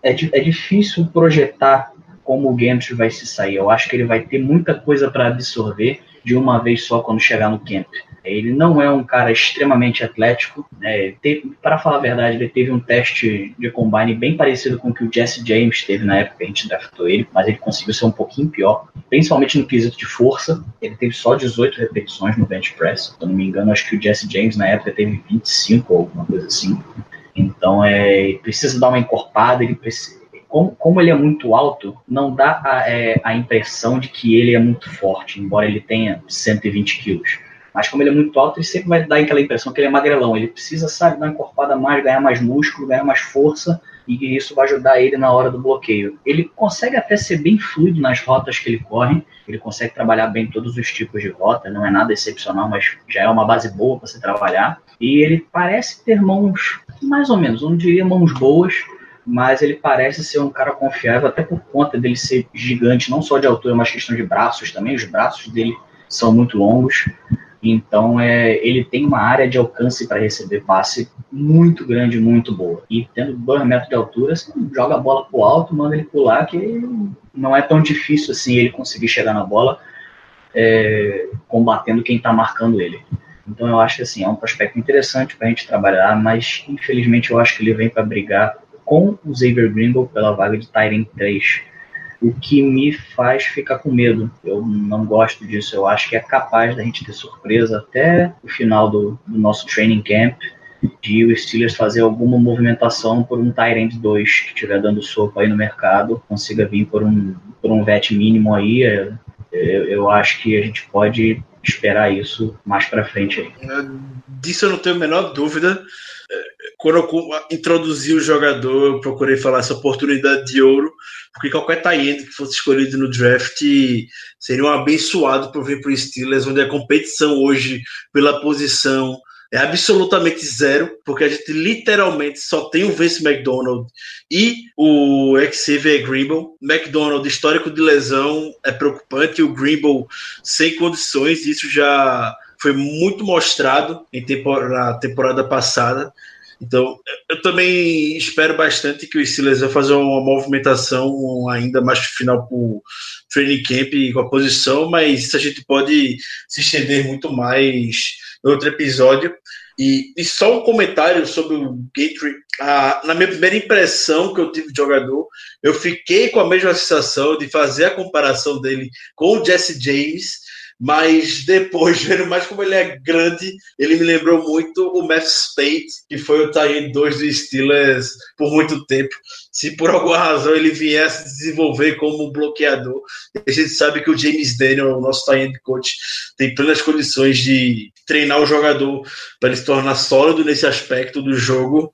é, é difícil projetar como o Gantry vai se sair. Eu acho que ele vai ter muita coisa para absorver de uma vez só quando chegar no camp. Ele não é um cara extremamente atlético. Né? Para falar a verdade, ele teve um teste de combine bem parecido com o que o Jesse James teve na época que a gente draftou ele, mas ele conseguiu ser um pouquinho pior, principalmente no quesito de força. Ele teve só 18 repetições no bench press. Se eu não me engano, acho que o Jesse James na época teve 25 ou alguma coisa assim. Então, é, precisa dar uma encorpada, ele precisa, como, como, ele é muito alto, não dá a, é, a, impressão de que ele é muito forte, embora ele tenha 120 quilos. Mas como ele é muito alto, ele sempre vai dar aquela impressão que ele é magrelão. Ele precisa, sabe, dar uma encorpada mais, ganhar mais músculo, ganhar mais força, e isso vai ajudar ele na hora do bloqueio. Ele consegue até ser bem fluido nas rotas que ele corre, ele consegue trabalhar bem todos os tipos de rota, não é nada excepcional, mas já é uma base boa para você trabalhar. E ele parece ter mãos, mais ou menos, eu não diria mãos boas, mas ele parece ser um cara confiável, até por conta dele ser gigante, não só de altura, mas questão de braços também. Os braços dele são muito longos, então é, ele tem uma área de alcance para receber passe muito grande, muito boa. E tendo dois metros de altura, você joga a bola pro alto, manda ele pular, que não é tão difícil assim ele conseguir chegar na bola é, combatendo quem está marcando ele. Então eu acho que assim, é um prospecto interessante para a gente trabalhar, mas infelizmente eu acho que ele vem para brigar com o Xavier Gringle pela vaga de Tyrant 3. O que me faz ficar com medo. Eu não gosto disso. Eu acho que é capaz da gente ter surpresa até o final do, do nosso training camp de o Steelers fazer alguma movimentação por um Tyrant 2 que estiver dando sopa aí no mercado, consiga vir por um, por um vet mínimo aí. Eu, eu acho que a gente pode esperar isso mais para frente aí. Disso eu não tenho a menor dúvida quando eu introduzi o jogador, eu procurei falar essa oportunidade de ouro, porque qualquer tie que fosse escolhido no draft seria um abençoado por vir para o Steelers, onde a competição hoje pela posição é absolutamente zero, porque a gente literalmente só tem o Vince McDonald e o Xavier Grimble. McDonald, histórico de lesão, é preocupante, o Grimble sem condições, isso já foi muito mostrado em temporada, na temporada passada. Então, eu também espero bastante que o Steelers vai fazer uma movimentação ainda mais final para o training camp com a posição, mas isso a gente pode se estender muito mais no outro episódio. E, e só um comentário sobre o Gatry. Ah, na minha primeira impressão que eu tive de jogador, eu fiquei com a mesma sensação de fazer a comparação dele com o Jesse James mas depois, (laughs) vendo mais como ele é grande, ele me lembrou muito o Matt Spade, que foi o tie 2 do Steelers por muito tempo. Se por alguma razão ele viesse desenvolver como bloqueador, a gente sabe que o James Daniel, o nosso tie coach, tem plenas condições de treinar o jogador para ele se tornar sólido nesse aspecto do jogo.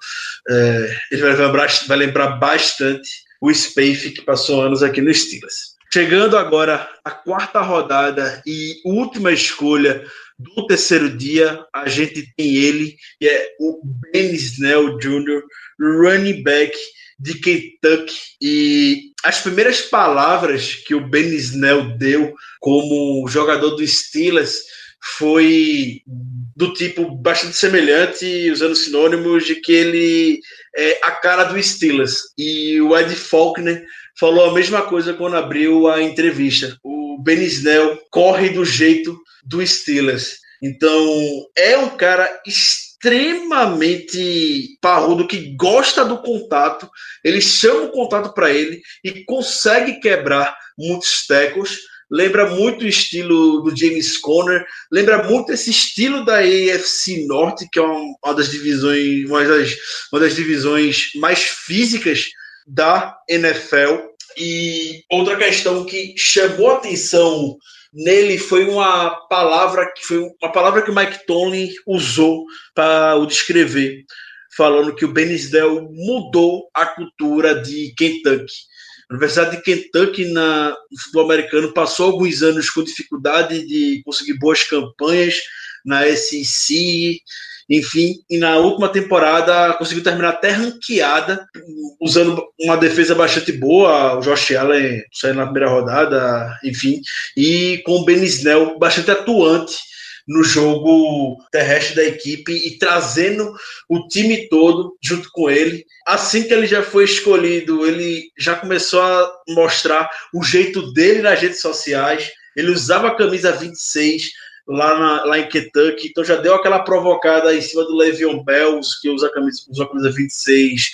É, ele vai lembrar, vai lembrar bastante o Space que passou anos aqui no Steelers. Chegando agora à quarta rodada e última escolha do terceiro dia, a gente tem ele, que é o Ben Snell Jr., running back de Kentucky. E as primeiras palavras que o Ben Snell deu como jogador do Steelers foi do tipo bastante semelhante, usando sinônimos de que ele é a cara do Steelers. E o Ed Faulkner falou a mesma coisa quando abriu a entrevista. O Ben Snell corre do jeito do Steelers. Então, é um cara extremamente parrudo que gosta do contato. Ele chama o contato para ele e consegue quebrar muitos tecos. lembra muito o estilo do James Conner, lembra muito esse estilo da AFC Norte, que é uma das divisões, uma das, uma das divisões mais físicas da NFL. E outra questão que chamou atenção nele foi uma palavra que foi uma palavra que o Mike Tomlin usou para o descrever, falando que o Benisdel mudou a cultura de Kentucky. A Universidade de Kentucky na, no futebol americano passou alguns anos com dificuldade de conseguir boas campanhas na SEC, enfim, e na última temporada conseguiu terminar até ranqueada, usando uma defesa bastante boa, o Josh Allen saindo na primeira rodada, enfim, e com o Ben Snell bastante atuante no jogo terrestre da equipe e trazendo o time todo junto com ele. Assim que ele já foi escolhido, ele já começou a mostrar o jeito dele nas redes sociais. Ele usava a camisa 26, lá, na, lá em Kentucky, então já deu aquela provocada em cima do Le'Veon Bell, que usa a camisa, usa a camisa 26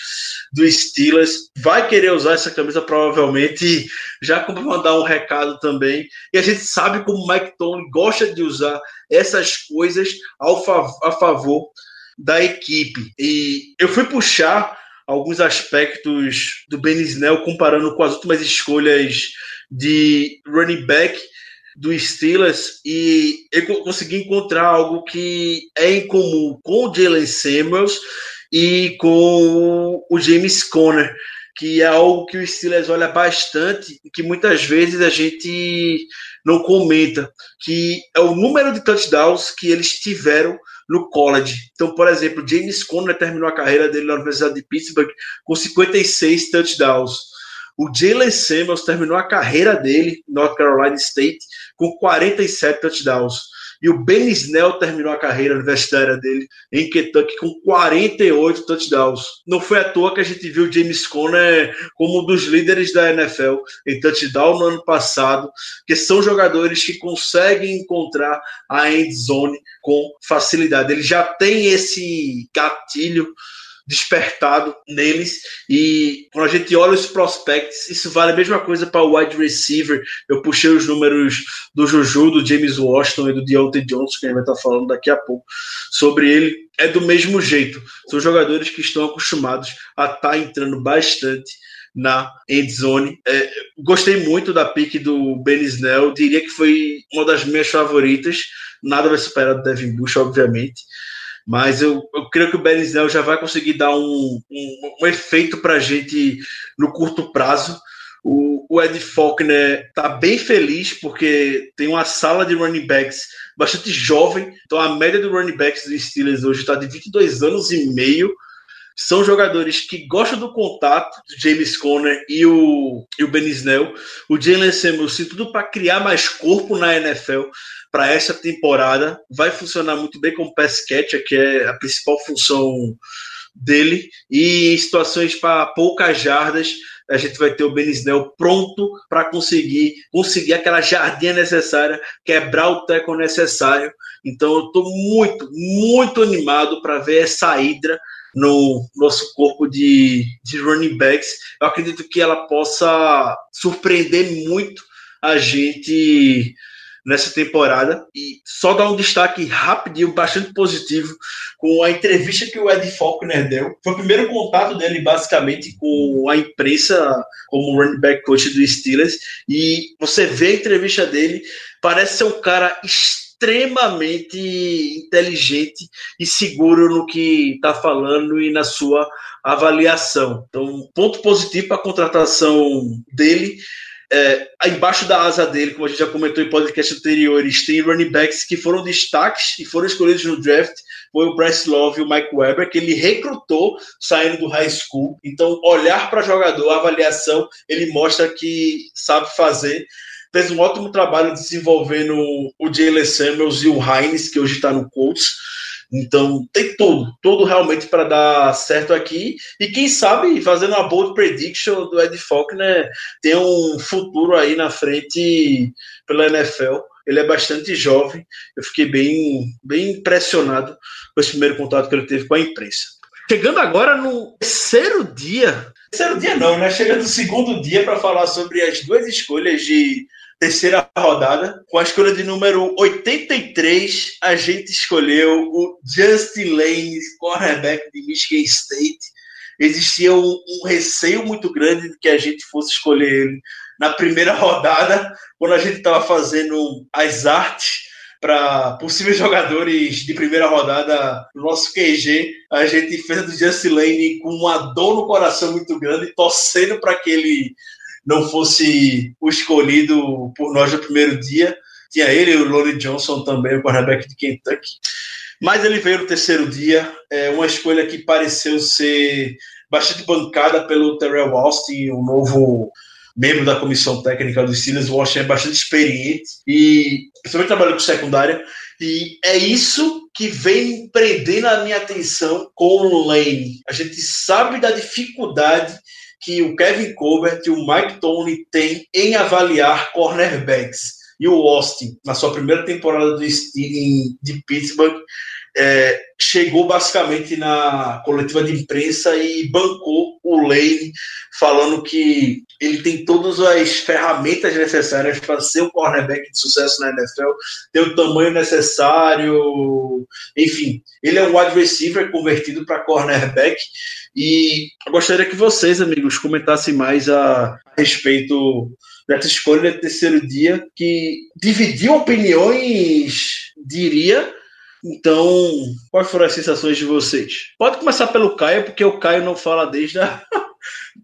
do Steelers, vai querer usar essa camisa provavelmente, já como mandar um recado também, e a gente sabe como o Mike Tomlin gosta de usar essas coisas ao fav a favor da equipe, e eu fui puxar alguns aspectos do Ben Snell comparando com as últimas escolhas de running back do Steelers e eu consegui encontrar algo que é em comum com o Jalen Samuels e com o James Conner, que é algo que o Steelers olha bastante e que muitas vezes a gente não comenta, que é o número de touchdowns que eles tiveram no college. Então, por exemplo, James Conner terminou a carreira dele na Universidade de Pittsburgh com 56 touchdowns. O Jalen Samuels terminou a carreira dele North Carolina State com 47 touchdowns. E o Ben Snell terminou a carreira universitária dele em Kentucky com 48 touchdowns. Não foi à toa que a gente viu James Conner como um dos líderes da NFL em touchdown no ano passado, que são jogadores que conseguem encontrar a end zone com facilidade. Ele já tem esse gatilho despertado neles. E quando a gente olha os prospects, isso vale a mesma coisa para o wide receiver. Eu puxei os números do Juju, do James Washington e do Deontay Johnson, que a gente vai estar falando daqui a pouco, sobre ele. É do mesmo jeito. São jogadores que estão acostumados a estar tá entrando bastante na end zone. É, gostei muito da pick do Ben Snell, diria que foi uma das minhas favoritas. Nada vai superar do Devin Bush, obviamente. Mas eu, eu creio que o Berizel já vai conseguir dar um, um, um efeito para a gente no curto prazo. O, o Ed Faulkner está bem feliz porque tem uma sala de running backs bastante jovem. Então a média do running backs do Steelers hoje está de 22 anos e meio. São jogadores que gostam do contato, James Conner e o, e o Ben Snell. O Jalen Samuels tudo para criar mais corpo na NFL para essa temporada. Vai funcionar muito bem como pass catcher, que é a principal função dele. E em situações para poucas jardas, a gente vai ter o Benisnel pronto para conseguir conseguir aquela jardinha necessária, quebrar o teco necessário. Então eu estou muito, muito animado para ver essa hidra no nosso corpo de, de running backs. Eu acredito que ela possa surpreender muito a gente nessa temporada. E só dar um destaque rapidinho, bastante positivo, com a entrevista que o Ed Faulkner deu. Foi o primeiro contato dele, basicamente, com a imprensa como running back coach do Steelers. E você vê a entrevista dele, parece ser um cara extremamente extremamente inteligente e seguro no que está falando e na sua avaliação. Então, ponto positivo para a contratação dele. É, embaixo da asa dele, como a gente já comentou em podcast anteriores, tem running backs que foram destaques e foram escolhidos no draft. Foi o Bryce Love e o Mike Weber, que ele recrutou saindo do high school. Então, olhar para jogador, avaliação, ele mostra que sabe fazer fez um ótimo trabalho desenvolvendo o Jalen Samuels e o Hines, que hoje está no Colts. Então, tem tudo, tudo realmente para dar certo aqui. E quem sabe, fazendo uma bold prediction do Ed Faulkner, tem um futuro aí na frente pela NFL. Ele é bastante jovem. Eu fiquei bem, bem impressionado com esse primeiro contato que ele teve com a imprensa. Chegando agora no terceiro dia. Terceiro dia não, né? Chegando no segundo dia para falar sobre as duas escolhas de terceira rodada. Com a escolha de número 83, a gente escolheu o Justin Lane, cornerback de Michigan State. Existia um, um receio muito grande de que a gente fosse escolher ele na primeira rodada, quando a gente estava fazendo as artes para possíveis jogadores de primeira rodada no nosso QG. A gente fez do Justin Lane com uma dor no coração muito grande, torcendo para que ele não fosse o escolhido por nós no primeiro dia. Tinha ele e o Lonnie Johnson também, o cornerback de Kentucky. Mas ele veio no terceiro dia, é uma escolha que pareceu ser bastante bancada pelo Terrell Austin, o novo membro da comissão técnica dos Steelers. O Austin é bastante experiente e principalmente trabalhando com secundária. E é isso que vem prendendo a minha atenção com o Lane. A gente sabe da dificuldade que o Kevin Colbert e o Mike Tony têm em avaliar cornerbacks. E o Austin, na sua primeira temporada de Pittsburgh, é, chegou basicamente na coletiva de imprensa e bancou o Lane, falando que ele tem todas as ferramentas necessárias para ser um cornerback de sucesso na NFL, tem o tamanho necessário, enfim, ele é um wide receiver convertido para cornerback. E eu gostaria que vocês, amigos, comentassem mais a respeito dessa escolha do terceiro dia, que dividiu opiniões, diria, então, quais foram as sensações de vocês? Pode começar pelo Caio, porque o Caio não fala desde a... (laughs)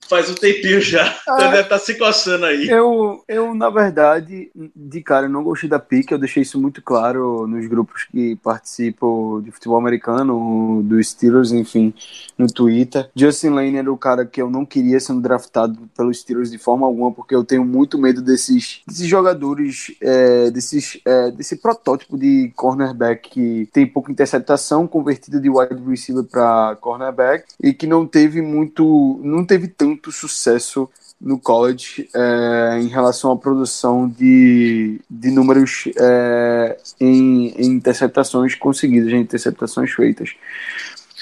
faz um tempinho já. Ah, deve estar tá se coçando aí. Eu, eu, na verdade, de cara, não gostei da pique. Eu deixei isso muito claro nos grupos que participam de futebol americano, do Steelers, enfim, no Twitter. Justin Lane era o cara que eu não queria sendo draftado pelos Steelers de forma alguma, porque eu tenho muito medo desses, desses jogadores, é, desses, é, desse protótipo de cornerback que tem pouca interceptação, convertido de wide receiver para cornerback e que não teve muito, não teve tanto sucesso no college é, em relação à produção de, de números é, em, em interceptações conseguidas, em interceptações feitas.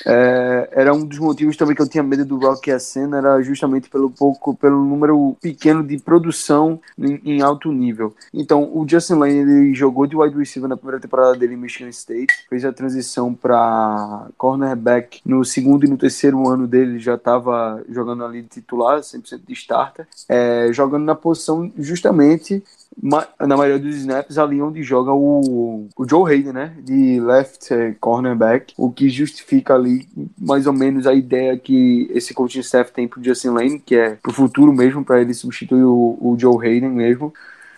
É, era um dos motivos também que eu tinha medo do Rock Ascena, era justamente pelo pouco, pelo número pequeno de produção em, em, alto nível. Então, o Justin Lane ele jogou de wide receiver na primeira temporada dele em Michigan State, fez a transição para cornerback no segundo e no terceiro ano dele, já estava jogando ali de titular, 100% de starter, é, jogando na posição justamente na maioria dos snaps ali onde joga o, o Joe Hayden, né? De left eh, cornerback, o que justifica ali mais ou menos a ideia que esse coaching staff tem pro Justin Lane, que é pro futuro mesmo, para ele substituir o, o Joe Hayden mesmo.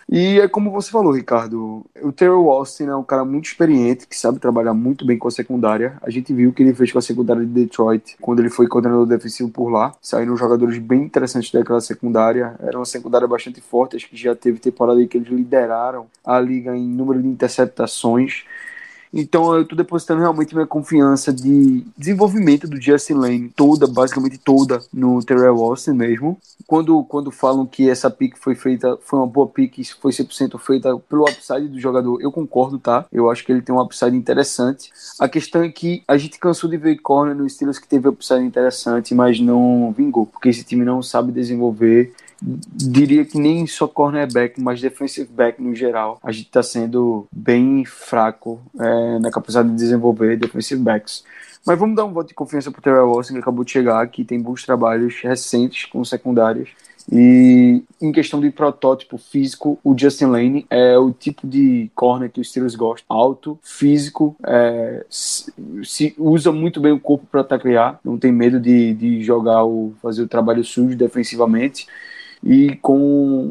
E é como você falou, Ricardo, o Terrell Austin é um cara muito experiente, que sabe trabalhar muito bem com a secundária. A gente viu o que ele fez com a secundária de Detroit quando ele foi coordenador defensivo por lá. Saíram jogadores bem interessantes daquela secundária. Era uma secundária bastante forte, acho que já teve temporada aí que eles lideraram a liga em número de interceptações. Então eu estou depositando realmente minha confiança de desenvolvimento do Justin Lane toda, basicamente toda, no Terrell Austin mesmo. Quando, quando falam que essa pick foi feita, foi uma boa pick, foi 100% feita pelo upside do jogador, eu concordo, tá? Eu acho que ele tem um upside interessante. A questão é que a gente cansou de ver corner no Steelers que teve upside interessante, mas não vingou, porque esse time não sabe desenvolver diria que nem só cornerback, mas defensive back no geral, a gente está sendo bem fraco é, na capacidade de desenvolver defensive backs. Mas vamos dar um voto de confiança para o Terrell Wilson, que acabou de chegar, aqui tem bons trabalhos recentes com secundárias. E em questão de protótipo físico, o Justin Lane é o tipo de corner que os Steelers gostam. Alto, físico, é, se, usa muito bem o corpo para taclear, não tem medo de, de jogar ou fazer o trabalho sujo defensivamente e com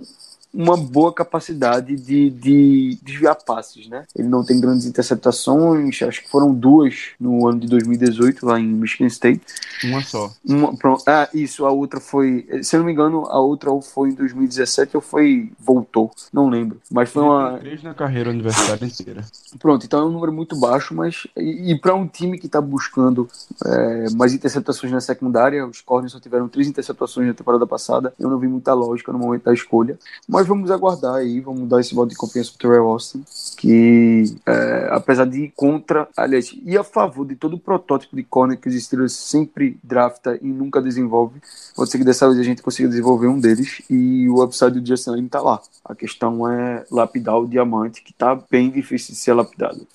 uma boa capacidade de, de desviar passes, né? Ele não tem grandes interceptações, acho que foram duas no ano de 2018 lá em Michigan State. Uma só. Uma, pronto. Ah, isso, a outra foi, se eu não me engano, a outra ou foi em 2017 ou foi voltou, não lembro, mas foi uma três na carreira universitária inteira. Pronto, então é um número muito baixo, mas e, e para um time que está buscando é, mais interceptações na secundária, os Corners só tiveram três interceptações na temporada passada, eu não vi muita lógica no momento da escolha, mas Mas vamos aguardar aí, vamos dar esse voto de confiança pro Terrell Austin, que é, apesar de ir contra, aliás, e a favor de todo o protótipo de corner que os Steelers sempre drafta e nunca desenvolve, pode ser que dessa vez a gente consiga desenvolver um deles e o upside do Justin Lane tá lá. A questão é lapidar o diamante, que tá bem difícil de ser lapidado.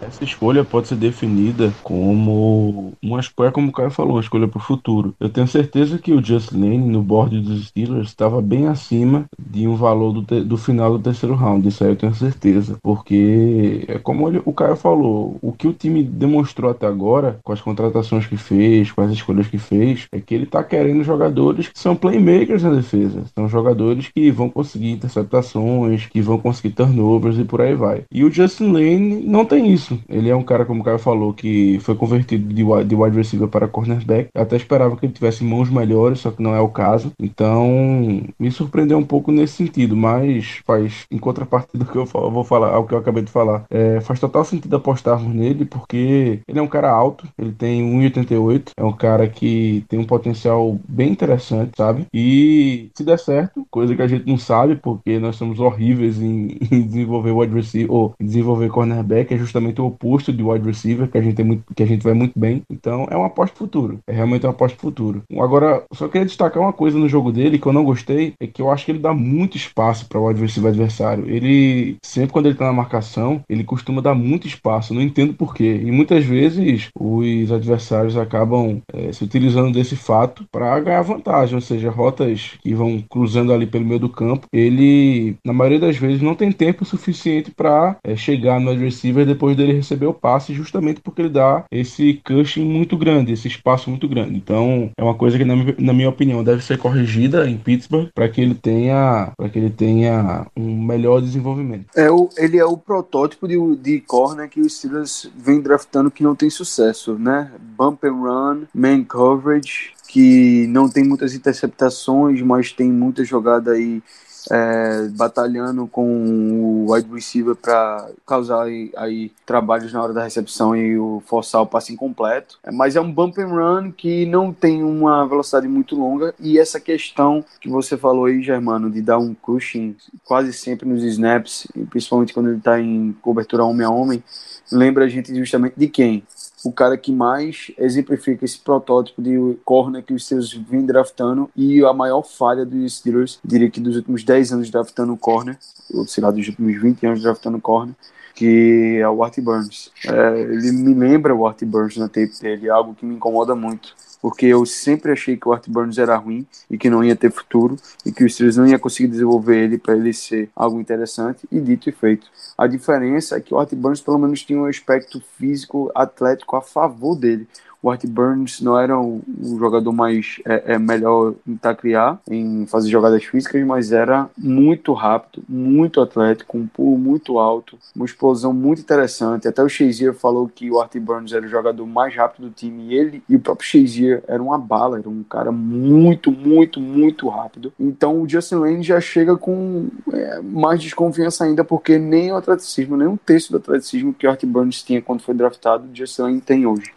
Essa escolha pode ser definida como uma escolha, como o Caio falou, uma escolha para o futuro. Eu tenho certeza que o Justin Lane no board dos Steelers estava bem acima de um valor do, do final do terceiro round. Isso aí eu tenho certeza. Porque é como ele, o Caio falou, o que o time demonstrou até agora, com as contratações que fez, com as escolhas que fez, é que ele está querendo jogadores que são playmakers na defesa. São jogadores que vão conseguir interceptações, que vão conseguir turnovers e por aí vai. E o Justin Lane não tem isso. Ele é um cara, como o Caio falou, que foi convertido de wide, de wide receiver para cornerback. Eu até esperava que ele tivesse mãos melhores, só que não é o caso. Então, me surpreendeu um pouco nesse sentido, mas faz, em contrapartida do que eu vou falar, ao que eu acabei de falar, é, faz total sentido apostarmos nele, porque ele é um cara alto, ele tem 1,88, é um cara que tem um potencial bem interessante, sabe? E se der certo, coisa que a gente não sabe, porque nós somos horríveis em, (laughs) em desenvolver wide receiver ou desenvolver cornerback, é justamente o oposto de wide receiver, que a gente, tem muito, que a gente vai muito bem. Então é uma aposta futuro. É realmente uma aposta futuro. Agora, só queria destacar uma coisa no jogo dele que eu não gostei, é que eu acho que ele dá muito espaço para o adversário. Ele, sempre quando ele tá na marcação, ele costuma dar muito espaço. Não entendo porquê. E muitas vezes os adversários acabam é, se utilizando desse fato para ganhar vantagem, ou seja, rotas que vão cruzando ali pelo meio do campo. Ele, na maioria das vezes, não tem tempo suficiente para é, chegar no adversário receiver depois dele receber o passe, justamente porque ele dá esse cushion muito grande, esse espaço muito grande. Então, é uma coisa que, na, minha opinião, deve ser corrigida em Pittsburgh para que ele tenha para que ele tenha um melhor desenvolvimento. É o, ele é o protótipo de, de corner que os Steelers vem draftando que não tem sucesso, né? Bump and run, man coverage, que não tem muitas interceptações, mas tem muita jogada aí é, batalhando com o wide receiver para causar aí, aí, trabalhos na hora da recepção e o forçar o passe incompleto. É, mas é um bump and run que não tem uma velocidade muito longa e essa questão que você falou aí, Germano, de dar um cushion quase sempre nos snaps, principalmente quando ele está em cobertura homem a homem, lembra a gente justamente de quem? O cara que mais exemplifica esse protótipo de corner que os Steelers vêm draftando e a maior falha dos Steelers, diria que dos últimos 10 anos draftando corner, ou sei lá, dos últimos 20 anos draftando corner, que é o Art Burns. É, ele me lembra o Art Burns na tape dele, algo que me incomoda muito porque eu sempre achei que o Art Burns era ruim e que não ia ter futuro e que os Steelers não ia conseguir desenvolver ele para ele ser algo interessante e dito e feito. A diferença é que o Art Burns pelo menos tinha um aspecto físico atlético a favor dele. O Art Burns não era o jogador mais é, é, melhor em tacriar, em fazer jogadas físicas, mas era muito rápido, muito atlético, um pulo muito alto, uma explosão muito interessante. Até o Shazier falou que o Art Burns era o jogador mais rápido do time e ele e o próprio Shazier era uma bala, era um cara muito, muito, muito rápido. Então o Justin Lane já chega com é, mais desconfiança ainda, porque nem o atleticismo, nem um terço do atleticismo que o Art Burns tinha quando foi draftado, o Justin Lane tem hoje.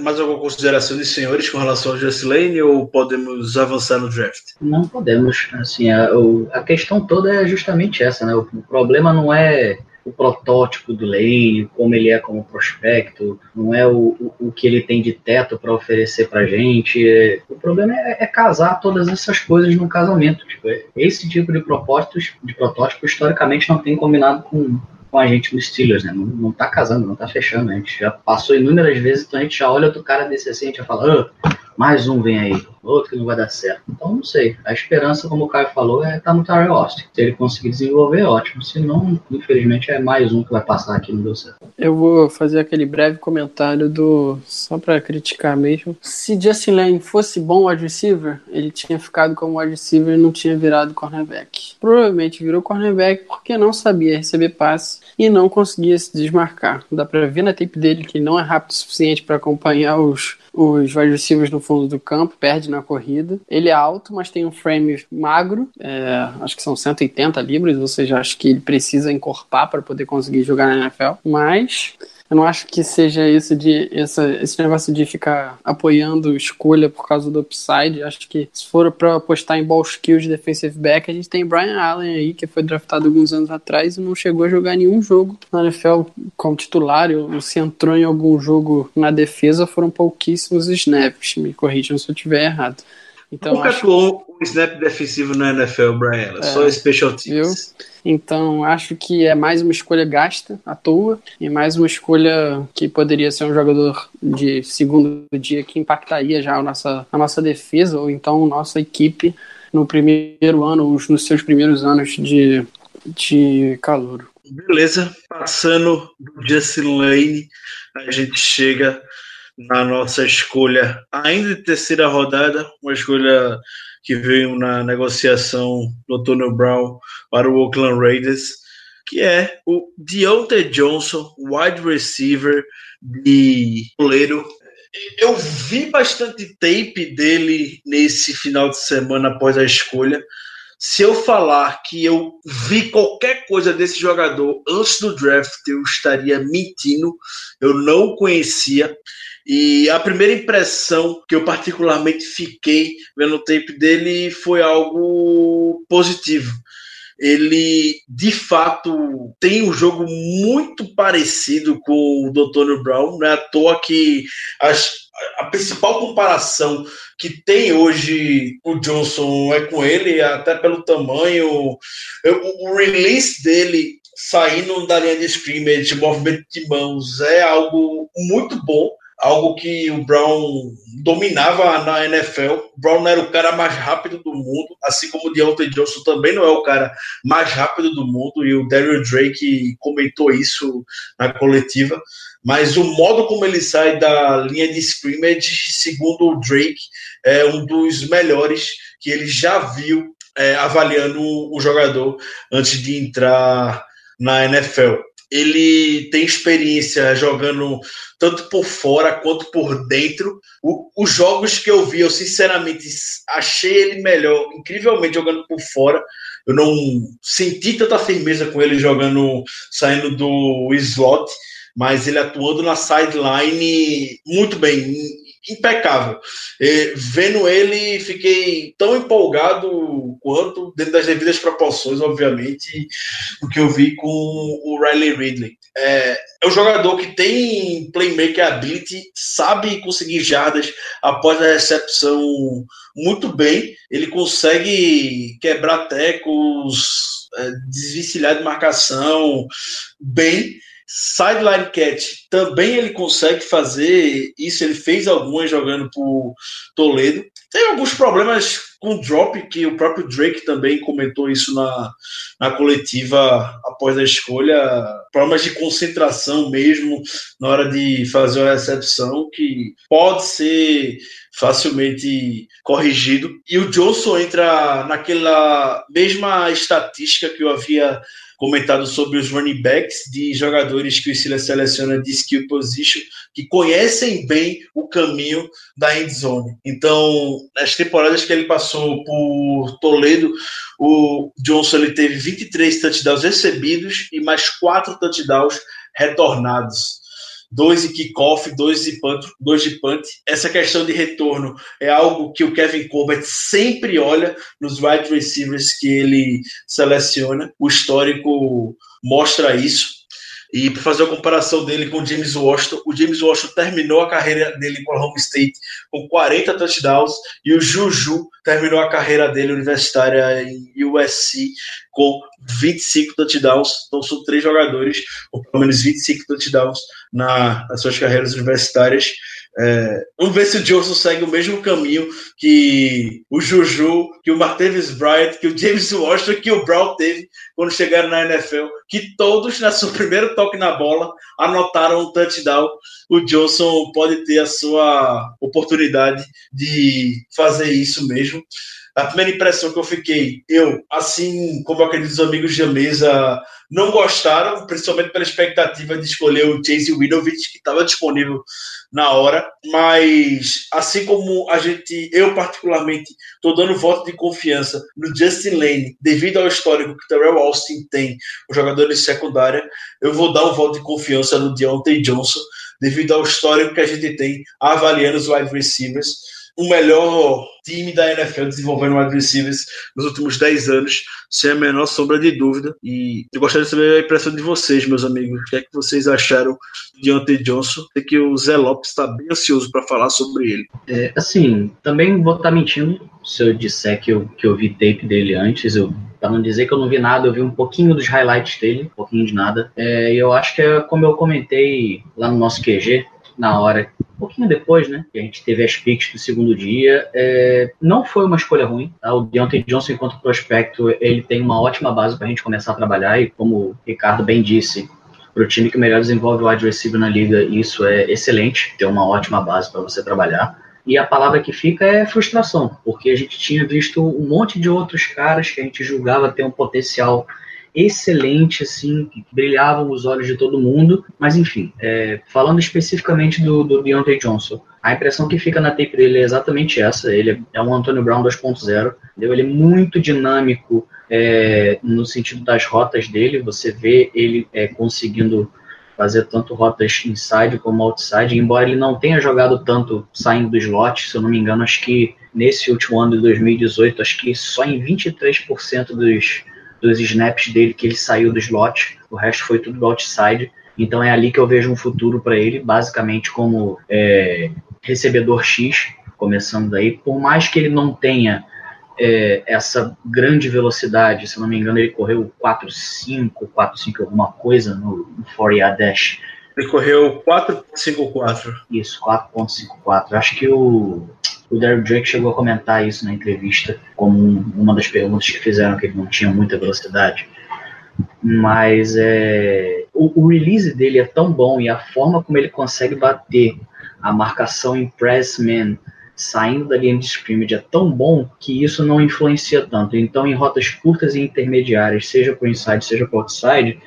Mais, alguma consideração de senhores com relação ao Just Lane ou podemos avançar no draft? Não podemos. Assim, a, a questão toda é justamente essa, né? O, o problema não é o protótipo do Lane, como ele é como prospecto, não é o, o, o que ele tem de teto para oferecer para gente. É, o problema é, é, casar todas essas coisas num casamento. Tipo, esse tipo de propósitos, de protótipo, historicamente não tem combinado com, com a gente no Steelers, né? Não, não tá casando, não tá fechando. A gente já passou inúmeras vezes, então a gente já olha outro cara desse assim, a gente já fala, ah, mais um vem aí outro que não vai dar certo. Então, não sei. A esperança, como o Caio falou, é tá no Terry Austin. Se ele conseguir desenvolver, ótimo. Se não, infelizmente, é mais um que vai passar aqui no deu certo. Eu vou fazer aquele breve comentário do. Só para criticar mesmo. Se Justin Lane fosse bom wide receiver, ele tinha ficado como wide receiver e não tinha virado cornerback. Provavelmente virou cornerback porque não sabia receber passe e não conseguia se desmarcar. Dá para ver na tape dele que não é rápido o suficiente para acompanhar os, os wide receivers no fundo do campo, perde na corrida. Ele é alto, mas tem um frame magro, é, acho que são 180 libras, ou seja, acho que ele precisa encorpar para poder conseguir jogar na NFL. Mas Eu não acho que seja isso de essa, esse negócio de ficar apoiando escolha por causa do upside. Acho que se for para apostar em ball skills de defensive back, a gente tem Brian Allen aí, que foi draftado alguns anos atrás e não chegou a jogar nenhum jogo na NFL como titular, ou se entrou em algum jogo na defesa, foram pouquíssimos snaps. Me corrijam se eu estiver errado. Então, Nunca acho... atuou um snap defensivo na NFL, Brian, é, só special teams. Viu? Então, acho que é mais uma escolha gasta à toa e mais uma escolha que poderia ser um jogador de segundo dia que impactaria já a nossa, a nossa defesa ou então nossa equipe no primeiro ano, nos seus primeiros anos de, de calor. Beleza, passando do Justin Lane, a gente chega na nossa escolha ainda de terceira rodada, uma escolha que veio na negociação do Antonio Brown para o Oakland Raiders, que é o Deontay Johnson, wide receiver de goleiro. Eu vi bastante tape dele nesse final de semana após a escolha. Se eu falar que eu vi qualquer coisa desse jogador antes do draft, eu estaria mentindo. Eu não conhecia. E a primeira impressão que eu particularmente fiquei vendo o tape dele foi algo positivo. Ele, de fato, tem um jogo muito parecido com o Dr. Brown. Não é à toa que as, a principal comparação que tem hoje o Johnson é com ele, até pelo tamanho. O, o release dele saindo da linha de scrimmage, movimento de mãos, é algo muito bom algo que o Brown dominava na NFL. O Brown não era o cara mais rápido do mundo, assim como o Deontay Johnson também não é o cara mais rápido do mundo, e o Daryl Drake comentou isso na coletiva. Mas o modo como ele sai da linha de scrimmage, segundo o Drake, é um dos melhores que ele já viu é, avaliando o jogador antes de entrar na NFL ele tem experiência jogando tanto por fora quanto por dentro. O, os jogos que eu vi, eu sinceramente achei ele melhor, incrivelmente jogando por fora. Eu não senti tanta firmeza com ele jogando, saindo do slot, mas ele atuando na sideline muito bem, impecável. E, vendo ele, fiquei tão empolgado quanto, dentro das devidas proporções, obviamente, do que eu vi com o Riley Ridley. É, é um jogador que tem playmaker ability, sabe conseguir jardas após a recepção muito bem. Ele consegue quebrar tecos, é, desvencilhar de marcação bem Sideline catch também ele consegue fazer isso. Ele fez algumas jogando por Toledo. Tem alguns problemas com drop, que o próprio Drake também comentou isso na, na coletiva após a escolha. Problemas de concentração mesmo na hora de fazer a recepção, que pode ser facilmente corrigido. E o Johnson entra naquela mesma estatística que eu havia comentado sobre os running backs de jogadores que o Steelers seleciona de skill position, que conhecem bem o caminho da end zone. Então, nas temporadas que ele passou por Toledo, o Johnson ele teve 23 touchdowns recebidos e mais 4 touchdowns retornados dois de kickoff, dois de punt, dois de punt. Essa questão de retorno é algo que o Kevin Colbert sempre olha nos wide receivers que ele seleciona. O histórico mostra isso. E para fazer a comparação dele com o James Washington, o James Washington terminou a carreira dele com a Home State com 40 touchdowns e o Juju terminou a carreira dele universitária em USC com 25 touchdowns. Então são três jogadores com pelo menos 25 touchdowns na, nas suas carreiras universitárias. É, vamos ver se o Johnson segue o mesmo caminho que o Juju, que o Martavis Bryant, que o James Washington, que o Brown teve quando chegaram na NFL, que todos, na seu (laughs) primeiro toque na bola, anotaram um touchdown. O Johnson pode ter a sua oportunidade de fazer isso mesmo. A primeira impressão que eu fiquei, eu, assim como acredito os amigos de mesa não gostaram, principalmente pela expectativa de escolher o Chase Winovich, que estava disponível na hora, mas assim como a gente, eu particularmente, estou dando voto de confiança no Justin Lane, devido ao histórico que o Terrell Austin tem, o jogador de secundária, eu vou dar um voto de confiança no Deontay Johnson, devido ao histórico que a gente tem avaliando os wide receivers o melhor time da NFL desenvolvendo wide receivers nos últimos 10 anos, sem a menor sombra de dúvida. E eu gostaria de saber a impressão de vocês, meus amigos. O que é que vocês acharam de Deontay Johnson? Sei que o Zé Lopes está bem ansioso para falar sobre ele. É, assim, também vou estar tá mentindo se eu disser que eu, que eu vi tape dele antes. Eu Pra não dizer que eu não vi nada, eu vi um pouquinho dos highlights dele, um pouquinho de nada. É, e eu acho que é como eu comentei lá no nosso QG, na hora pouquinho depois, né, que a gente teve as picks do segundo dia, é, não foi uma escolha ruim. Tá? O Deontay Johnson, enquanto prospecto, ele tem uma ótima base para a gente começar a trabalhar e, como o Ricardo bem disse, para o time que melhor desenvolve o wide receiver na liga, isso é excelente, ter uma ótima base para você trabalhar. E a palavra que fica é frustração, porque a gente tinha visto um monte de outros caras que a gente julgava ter um potencial excelente, assim, que brilhavam os olhos de todo mundo. Mas enfim, é, falando especificamente do, do Deontay Johnson, a impressão que fica na tape dele é exatamente essa. Ele é um Antonio Brown 2.0. Ele é muito dinâmico é, no sentido das rotas dele. Você vê ele é, conseguindo fazer tanto rotas inside como outside, embora ele não tenha jogado tanto saindo do slot, se eu não me engano, acho que nesse último ano de 2018, acho que só em 23% dos, dos snaps dele que ele saiu do slot, o resto foi tudo do outside. Então é ali que eu vejo um futuro para ele, basicamente como é, recebedor X, começando daí. Por mais que ele não tenha é, essa grande velocidade, se não me engano, ele correu 4.5, 4.5 alguma coisa no, no 4 dash. Ele correu 4.54. Isso, 4.54. Acho que o o Derek Drake chegou a comentar isso na entrevista, como uma das perguntas que fizeram que ele não tinha muita velocidade. Mas é, o, o release dele é tão bom e a forma como ele consegue bater a marcação em press man saindo da linha de scrimmage é tão bom que isso não influencia tanto. Então, em rotas curtas e intermediárias, seja por inside, seja por outside,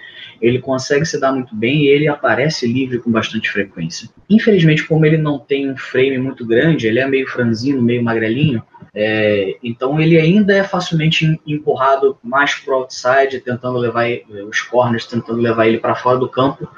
ele consegue se dar muito bem e ele aparece livre com bastante frequência. Infelizmente, como ele não tem um frame muito grande, ele é meio franzino, meio magrelinho, é, então ele ainda é facilmente empurrado mais para o outside, tentando levar os corners, tentando levar ele para fora do campo,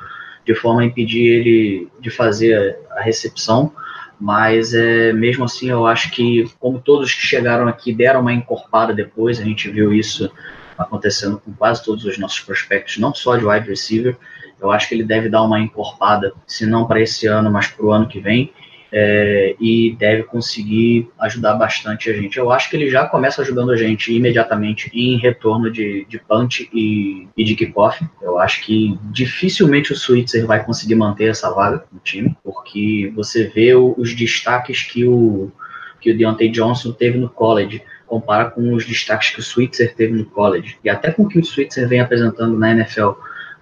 de forma a impedir ele de fazer a recepção. Mas é, mesmo assim, eu acho que, como todos que chegaram aqui deram uma encorpada depois, a gente viu isso acontecendo com quase todos os nossos prospectos, não só de wide receiver. Eu acho que ele deve dar uma encorpada, se não para esse ano, mas para o ano que vem. É, e deve conseguir ajudar bastante a gente. Eu acho que ele já começa ajudando a gente imediatamente em retorno de, de punch e, e de kickoff. Eu acho que dificilmente o Switzer vai conseguir manter essa vaga no time, porque você vê os destaques que o, que o Deontay Johnson teve no college compara com os destaques que o Switzer teve no college e até com o que o Switzer vem apresentando na NFL.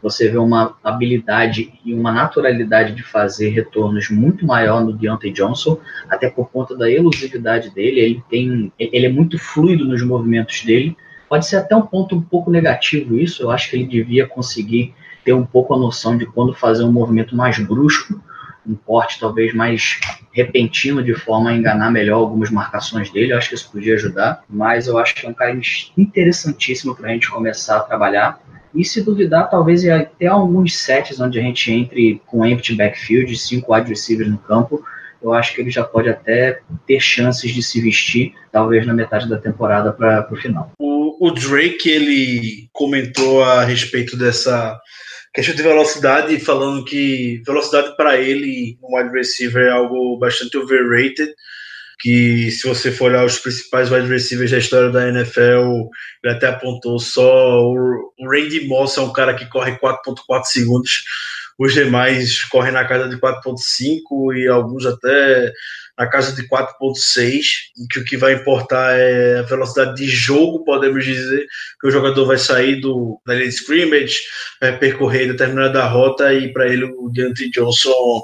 Você vê uma habilidade e uma naturalidade de fazer retornos muito maior no Deontay Johnson, até por conta da elusividade dele. Ele tem, ele é muito fluido nos movimentos dele. Pode ser até um ponto um pouco negativo isso. Eu acho que ele devia conseguir ter um pouco a noção de quando fazer um movimento mais brusco um porte talvez mais repentino de forma a enganar melhor algumas marcações dele. Eu acho que isso podia ajudar, mas eu acho que é um cara interessantíssimo para a gente começar a trabalhar. E se duvidar, talvez até alguns sets onde a gente entre com empty backfield, cinco wide receivers no campo, eu acho que ele já pode até ter chances de se vestir, talvez na metade da temporada para o final. O Drake ele comentou a respeito dessa questão de velocidade, falando que velocidade para ele, um wide receiver, é algo bastante overrated. Que se você for olhar os principais wide receivers da história da NFL, ele até apontou só o, Randy Moss é um cara que corre 4.4 segundos, os demais correm na casa de 4.5 e alguns até na casa de 4.6, e que o que vai importar é a velocidade de jogo, podemos dizer, que o jogador vai sair do, da linha de scrimmage, vai percorrer determinada rota, e para ele o Deontay Johnson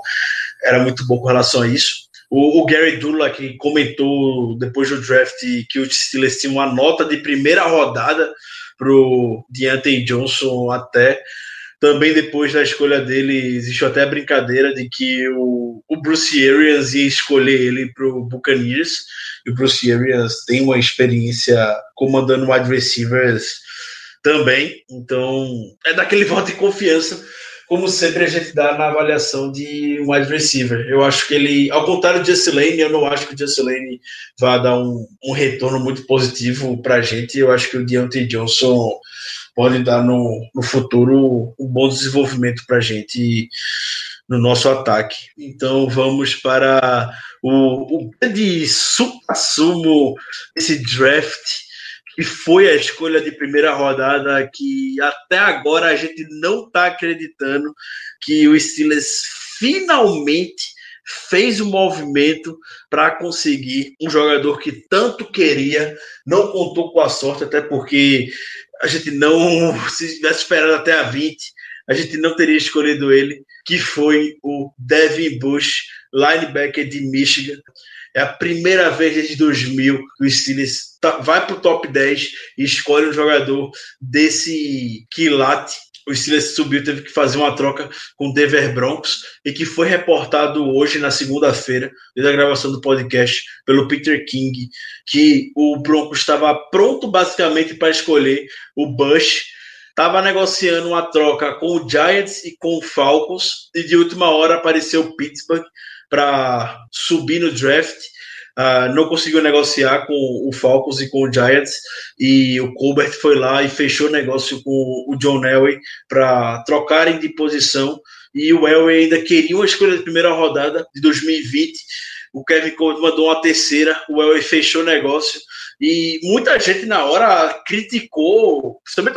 era muito bom com relação a isso. O, o Gary Dulac comentou depois do draft que o Steelers tinha uma nota de primeira rodada para o Deontay Johnson até. Também depois da escolha dele, existe até a brincadeira de que o, o Bruce Arians ia escolher ele para o Buccaneers. E o Bruce Arians tem uma experiência comandando wide receivers também. Então, é daquele (laughs) voto de confiança, como sempre a gente dá na avaliação de um wide receiver. Eu acho que ele, ao contrário do Jesse Lane, eu não acho que o Jesse Lane vai dar um, um retorno muito positivo para a gente. Eu acho que o Deontay Johnson pode dar no, no futuro um bom desenvolvimento para a gente no nosso ataque. Então vamos para o, o grande supra-sumo desse draft, que foi a escolha de primeira rodada, que até agora a gente não está acreditando que o Steelers finalmente fez o um movimento para conseguir um jogador que tanto queria, não contou com a sorte, até porque a gente não, se tivesse esperado até a 20, a gente não teria escolhido ele, que foi o Devin Bush, linebacker de Michigan. É a primeira vez desde 2000 que o Steelers tá, vai para o top 10 e escolhe um jogador desse quilate o Steelers subiu, teve que fazer uma troca com o Denver Broncos e que foi reportado hoje, na segunda-feira, desde a gravação do podcast, pelo Peter King, que o Broncos estava pronto basicamente para escolher o Bush, estava negociando uma troca com o Giants e com o Falcons, e de última hora apareceu o Pittsburgh para subir no draft Uh, não conseguiu negociar com o Falcons e com o Giants e o Colbert foi lá e fechou negócio com o John Elway para trocarem de posição e o Elway ainda queria uma escolha de primeira rodada de 2020 o Kevin Colbert mandou uma terceira o Elway fechou negócio e muita gente na hora criticou também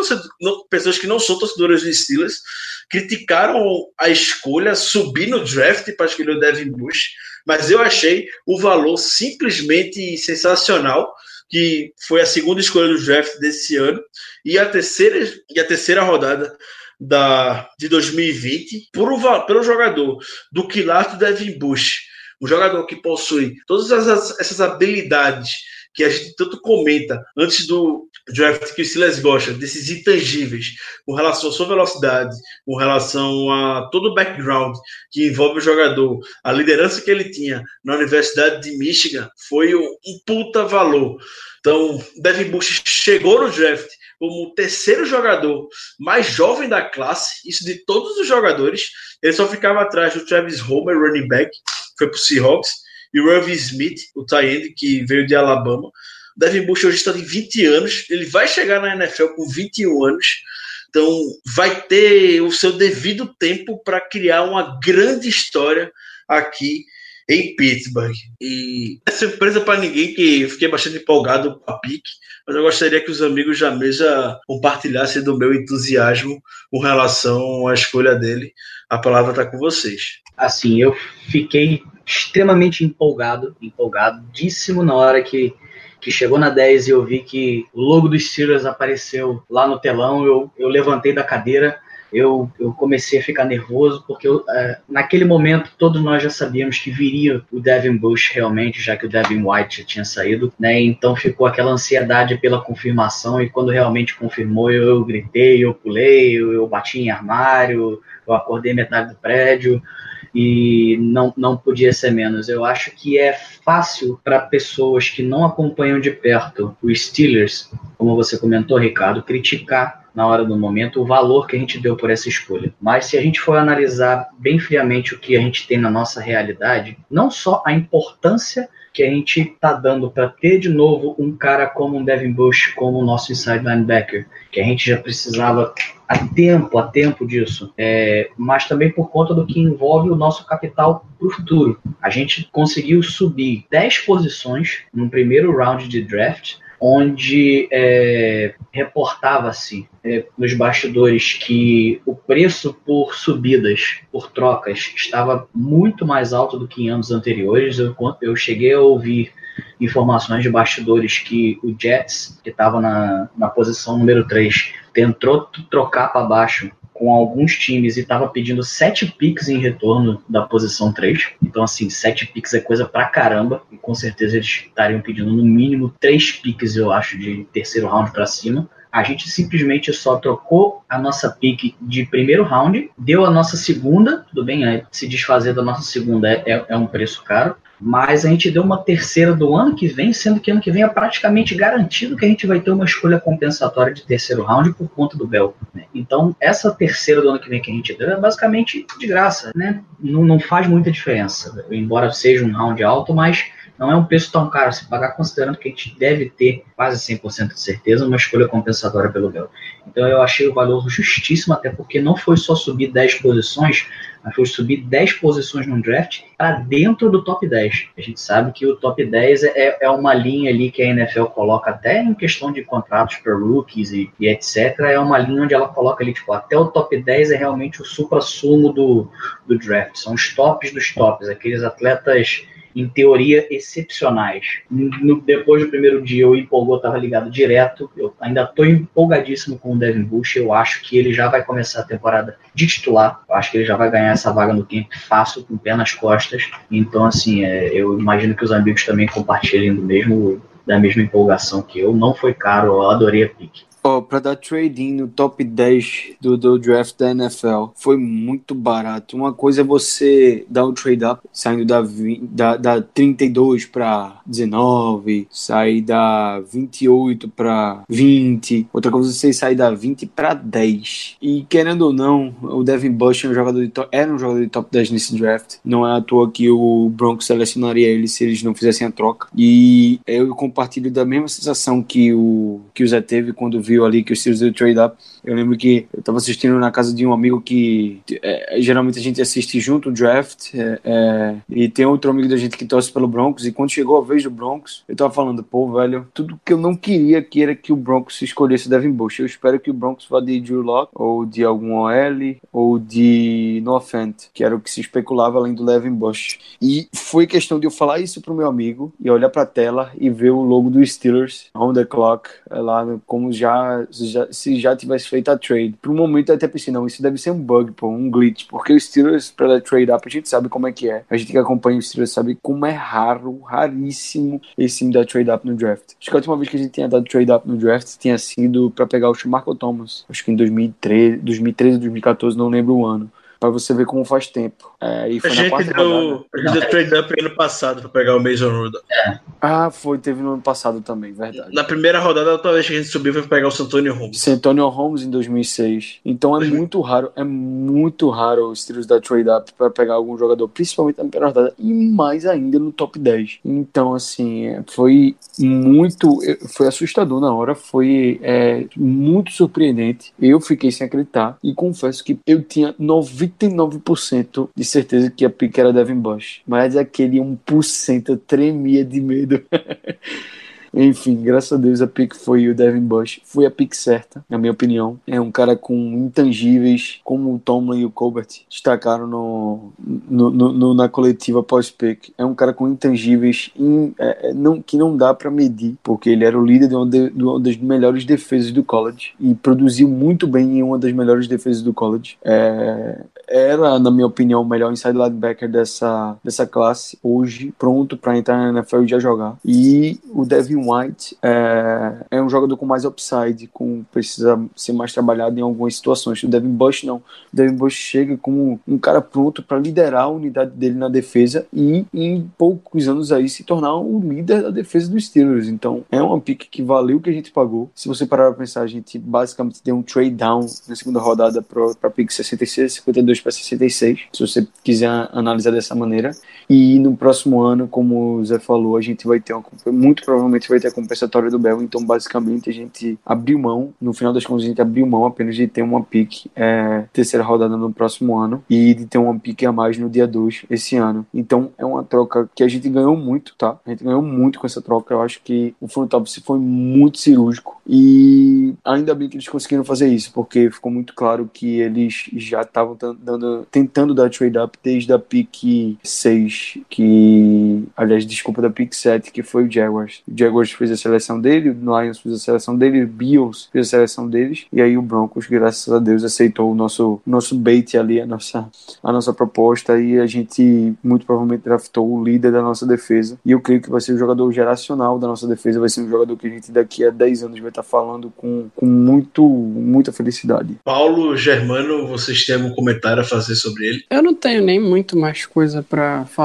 pessoas que não são torcedoras do Steelers criticaram a escolha subir no draft para escolher o Devin Bush mas eu achei o valor simplesmente sensacional, que foi a segunda escolha do draft desse ano, e a terceira, e a terceira rodada da, de 2020 por, pelo jogador do Quilato Devin Bush, um jogador que possui todas essas, essas habilidades que a gente tanto comenta antes do draft que o Silas gosta, desses intangíveis, com relação à sua velocidade, com relação a todo o background que envolve o jogador, a liderança que ele tinha na Universidade de Michigan, foi um, puta valor. Então, Devin Bush chegou no draft como o terceiro jogador mais jovem da classe, isso de todos os jogadores. Ele só ficava atrás do Travis Homer, running back, foi para o Seahawks, e o Smith, o tight que veio de Alabama. Devin Bush hoje está de 20 anos, ele vai chegar na NFL com 21 anos, então vai ter o seu devido tempo para criar uma grande história aqui em Pittsburgh. E é surpresa para ninguém que eu fiquei bastante empolgado com a pique, mas eu gostaria que os amigos da mesa compartilhassem do meu entusiasmo com relação à escolha dele. A palavra está com vocês. Assim, eu fiquei extremamente empolgado, empolgadíssimo na hora que, que chegou na 10 e eu vi que o logo dos Steelers apareceu lá no telão, eu, eu levantei da cadeira, eu, eu comecei a ficar nervoso, porque eu, é, naquele momento todos nós já sabíamos que viria o Devin Bush realmente, já que o Devin White já tinha saído, né? Então ficou aquela ansiedade pela confirmação, e quando realmente confirmou, eu, eu gritei, eu pulei, eu, eu bati em armário, eu acordei metade do prédio, e não, não podia ser menos. Eu acho que é fácil para pessoas que não acompanham de perto os Steelers, como você comentou, Ricardo, criticar na hora do momento o valor que a gente deu por essa escolha. Mas se a gente for analisar bem friamente o que a gente tem na nossa realidade, não só a importância que a gente está dando para ter de novo um cara como um Devin Bush, como o nosso inside linebacker, que a gente já precisava há tempo, há tempo disso, é, mas também por conta do que envolve o nosso capital para o futuro. A gente conseguiu subir 10 posições no primeiro round de draft, onde é, reportava-se é, nos bastidores que o preço por subidas, por trocas, estava muito mais alto do que em anos anteriores. Eu, eu cheguei a ouvir informações de bastidores que o Jets, que estava na, na posição número 3, tentou trocar para baixo com alguns times e estava pedindo sete picks em retorno da posição 3. Então, assim, sete picks é coisa pra caramba. E com certeza eles estariam pedindo no mínimo três picks, eu acho, de terceiro round para cima. A gente simplesmente só trocou a nossa pick de primeiro round, deu a nossa segunda, tudo bem, se desfazer da nossa segunda é, é, é um preço caro, mas a gente deu uma terceira do ano que vem, sendo que ano que vem é praticamente garantido que a gente vai ter uma escolha compensatória de terceiro round por conta do Bell. Né? Então, essa terceira do ano que vem que a gente deu é basicamente de graça, né? Não, não faz muita diferença, embora seja um round alto, mas não é um preço tão caro se pagar, considerando que a gente deve ter quase 100% de certeza uma escolha compensatória pelo Bell. Então eu achei o valor justíssimo, até porque não foi só subir 10 posições, mas foi subir 10 posições no draft para dentro do top 10. A gente sabe que o top 10 é, é uma linha ali que a NFL coloca até em questão de contratos para rookies e, e, etc. É uma linha onde ela coloca ali, tipo, até o top 10 é realmente o supra-sumo do, do draft. São os tops dos tops, aqueles atletas em teoria, excepcionais. No, depois do primeiro dia, o empolgou, estava ligado direto. Eu ainda estou empolgadíssimo com o Devin Bush. Eu acho que ele já vai começar a temporada de titular. Eu acho que ele já vai ganhar essa vaga no camp fácil, com o pé nas costas. Então, assim, é, eu imagino que os amigos também compartilhem do mesmo, da mesma empolgação que eu. Não foi caro, eu adorei a pique. Oh, para dar trading no top 10 do, do draft da NFL foi muito barato. Uma coisa é você dar o trade up, saindo da, da, da 32 para 19, sair da 28 para 20. Outra coisa é você sair da 20 para 10. E querendo ou não, o Devin Bush é um jogador de era um jogador de top 10 nesse draft. Não é à toa que o Broncos selecionaria ele se eles não fizessem a troca. E eu compartilho da mesma sensação que o, que o Zé teve quando viu viu ali que os Steelers deu trade up. Eu lembro que eu estava assistindo na casa de um amigo que é, geralmente a gente assiste junto o draft é, é, e tem outro amigo da gente que torce pelo Broncos e quando chegou a vez do Broncos, eu tava falando, pô, velho, tudo que eu não queria que era que o Broncos escolhesse Devin Bush. Eu espero que o Broncos vá de Drew Locke ou de algum OL ou de Noah Fant, que era o que se especulava além do Devin Bush. E foi questão de eu falar isso pro meu amigo e olhar pra tela e ver o logo do Steelers on the clock lá como já já, se já tivesse feito a trade. Por um momento eu até pensei, não, isso deve ser um bug, pô, um glitch, porque os Steelers para dar trade up a gente sabe como é que é. A gente que acompanha os Steelers sabe como é raro, raríssimo esse dar trade up no draft. Acho que a última vez que a gente tinha dado trade up no draft tinha sido para pegar o Marco Thomas, acho que em 2013, 2013 2014, não lembro o ano para você ver como faz tempo. É, e foi a na gente deu, a gente deu trade up ano passado para pegar o Mason Rudolph. É. Ah, foi, teve no ano passado também, verdade. Na primeira rodada, a outra vez que a gente subiu foi pegar o Santonio Holmes. Santonio Holmes em 2006. Então é 2000. muito raro, é muito raro os tiros da trade up para pegar algum jogador, principalmente na primeira rodada e mais ainda no top 10. Então, assim, é, foi muito, foi assustador na hora, foi é, muito surpreendente. Eu fiquei sem acreditar e confesso que eu tinha 90 99% de certeza que a pique era Devin Bush. Mas aquele 1% eu tremia de medo. (laughs) Enfim, graças a Deus a pick foi o Devin Bush. Foi a pick certa, na minha opinião. É um cara com intangíveis, como o Tomlin e o Colbert destacaram no, no, no na coletiva pós-pick. É um cara com intangíveis in, é, é não, que não dá para medir, porque ele era o líder de uma, de, de uma, das melhores defesas do college e produziu muito bem em uma das melhores defesas do college. É, era, na minha opinião, o melhor inside linebacker dessa, dessa classe hoje, pronto para entrar na NFL e já jogar. E o Devin White é, é um jogador com mais upside, com precisa ser mais trabalhado em algumas situações. O Devin Bush não. O Devin Bush chega como um cara pronto para liderar a unidade dele na defesa e em poucos anos aí se tornar o líder da defesa dos Steelers. Então é uma pick que valeu o que a gente pagou. Se você parar para pensar, a gente basicamente deu um trade down na segunda rodada para pick 66, 52 para 66, se você quiser analisar dessa maneira. E no próximo ano, como o Zé falou, a gente vai ter uma, muito provavelmente vai ter a compensatória do Bell, então basicamente a gente abriu mão, no final das contas a gente abriu mão apenas de ter uma pique é, terceira rodada no próximo ano e de ter uma pique a mais no dia 2 esse ano. Então é uma troca que a gente ganhou muito, tá? A gente ganhou muito com essa troca. Eu acho que o front office foi muito cirúrgico e ainda bem que eles conseguiram fazer isso, porque ficou muito claro que eles já estavam tentando dar trade up desde a pick 6, que. Aliás, desculpa, da pick 7, que foi o Jaguars. O Jaguars fez a seleção dele, o Lions fez a seleção dele, o Bills fez a seleção deles, e aí o Broncos, graças a Deus, aceitou o nosso, nosso bait ali, a nossa, a nossa proposta, e a gente muito provavelmente draftou o líder da nossa defesa. E eu creio que vai ser o jogador geracional da nossa defesa, vai ser um jogador que a gente daqui a 10 anos vai estar falando com, com muito, muita felicidade. Paulo Germano, vocês têm algum comentário a fazer sobre ele? Eu não tenho nem muito mais coisa para falar.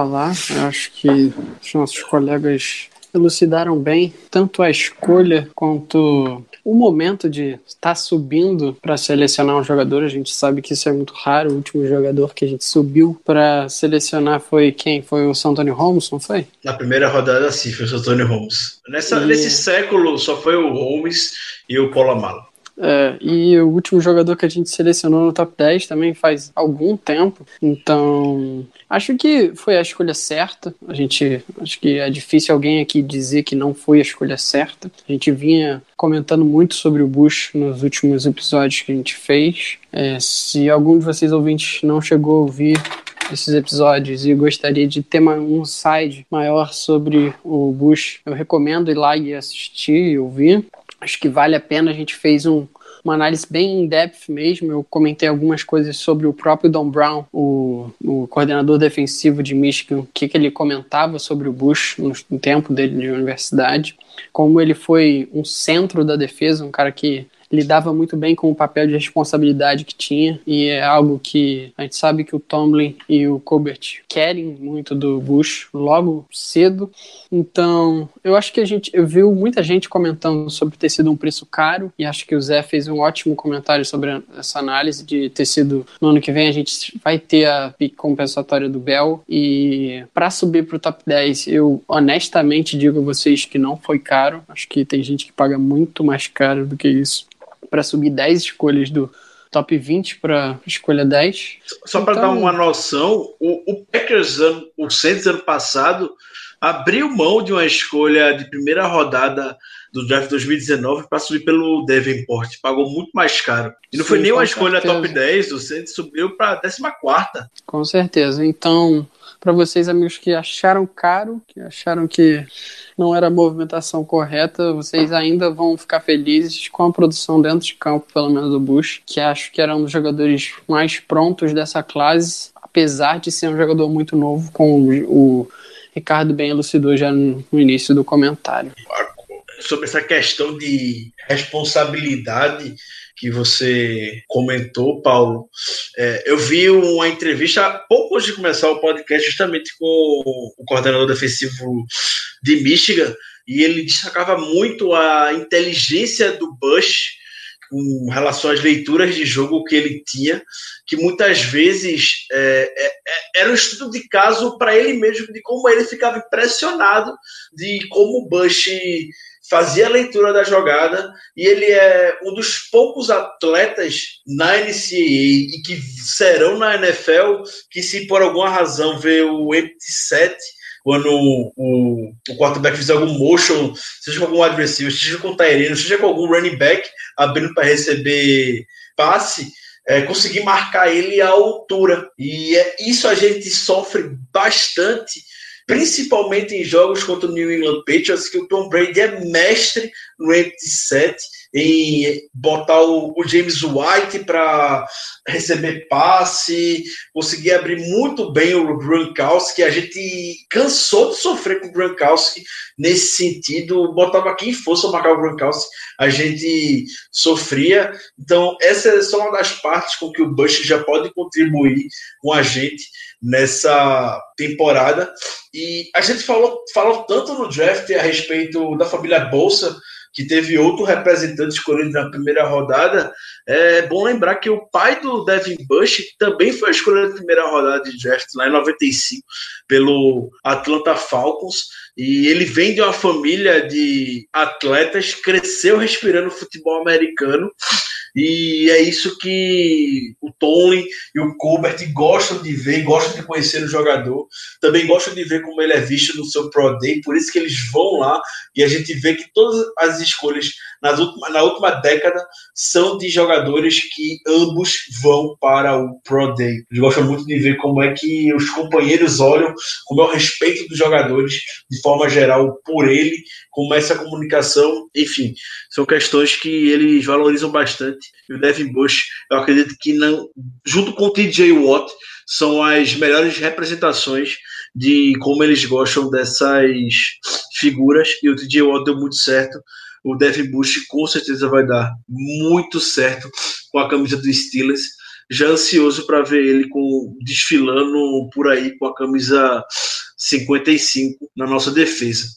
Eu acho que os nossos colegas elucidaram bem tanto a escolha quanto o momento de estar subindo para selecionar um jogador. A gente sabe que isso é muito raro. O último jogador que a gente subiu para selecionar foi quem? Foi o Santoni Holmes, não foi? Na primeira rodada, sim, foi o Santoni Holmes. Nessa, e... Nesse século, só foi o Holmes e o Polamalu. É, e o último jogador que a gente selecionou no top 10 também faz algum tempo. Então, acho que foi a escolha certa. A gente acho que é difícil alguém aqui dizer que não foi a escolha certa. A gente vinha comentando muito sobre o Bush nos últimos episódios que a gente fez. É, se algum de vocês ouvintes não chegou a ouvir esses episódios e gostaria de ter um side maior sobre o Bush, eu recomendo ir lá e assistir e ouvir acho que vale a pena. A gente fez um, uma análise bem in-depth mesmo. Eu comentei algumas coisas sobre o próprio Don Brown, o, o coordenador defensivo de Michigan, o que, que ele comentava sobre o Bush no, no tempo dele de universidade, como ele foi um centro da defesa, um cara que lidava muito bem com o papel de responsabilidade que tinha e é algo que a gente sabe que o Tomlin e o Colbert querem muito do Bush logo cedo. Então, eu acho que a gente eu viu muita gente comentando sobre ter sido um preço caro e acho que o Zé fez um ótimo comentário sobre essa análise de ter sido no ano que vem a gente vai ter a pick compensatória do Bell e para subir para o top 10, eu honestamente digo a vocês que não foi caro. Acho que tem gente que paga muito mais caro do que isso para subir 10 escolhas do top 20 para escolha 10. Só para dar então, uma noção, o, o Packers, ano, o Saints ano passado, abriu mão de uma escolha de primeira rodada do draft 2019 para subir pelo Davenport. Pagou muito mais caro. E não Sim, foi nem uma escolha certeza. top 10, o Saints subiu para 14. Com certeza. Então, para vocês, amigos que acharam caro, que acharam que não era a movimentação correta, vocês ainda vão ficar felizes com a produção dentro de campo, pelo menos do Bush, que acho que era um dos jogadores mais prontos dessa classe, apesar de ser um jogador muito novo, com o, Ricardo bem elucidou já no início do comentário. Sobre essa questão de responsabilidade que você comentou, Paulo. É, eu vi uma entrevista pouco antes de começar o podcast, justamente com o coordenador defensivo de Michigan, e ele destacava muito a inteligência do Bush com relação às leituras de jogo que ele tinha, que muitas vezes é, é, é era um estudo de caso para ele mesmo, de como ele ficava impressionado de como o Bush fazia a leitura da jogada e ele é um dos poucos atletas na NCAA e que serão na NFL que se por alguma razão vê o empty set quando o, o, quarterback fizer algum motion, seja com algum adversário, seja com o Tyrene, seja com algum running back abrindo para receber passe, é, conseguir marcar ele à altura. E é, isso a gente sofre bastante principalmente em jogos contra o New England Patriots, que o Tom Brady é mestre no empty set, em botar o, o James White para receber passe, conseguir abrir muito bem o Gronkowski, a gente cansou de sofrer com o Gronkowski nesse sentido, botava quem fosse marcar o Gronkowski, a gente sofria, então essa é só uma das partes com que o Bush já pode contribuir com a gente nessa temporada. E a gente falou, falou tanto no draft a respeito da família Bolsa, que teve outro representante escolhido na primeira rodada. É bom lembrar que o pai do Devin Bush também foi escolhido na primeira rodada de draft, lá em 95, pelo Atlanta Falcons. E ele vem de uma família de atletas, cresceu respirando futebol americano e é isso que o Tony e o Colbert gostam de ver, gostam de conhecer o jogador. Também gostam de ver como ele é visto no seu Pro Day, por isso que eles vão lá e a gente vê que todas as escolhas nas última, na última década são de jogadores que ambos vão para o Pro Day. Eles gostam muito de ver como é que os companheiros olham, como é o respeito dos jogadores de forma geral por ele, como é essa comunicação, enfim, são questões que eles valorizam bastante. E o Devin Bush, eu acredito que não, junto com o TJ Watt, são as melhores representações de como eles gostam dessas figuras. E o TJ Watt deu muito certo. O Devin Bush com certeza vai dar muito certo com a camisa do Steelers. Já ansioso para ver ele com, desfilando por aí com a camisa 55 na nossa defesa.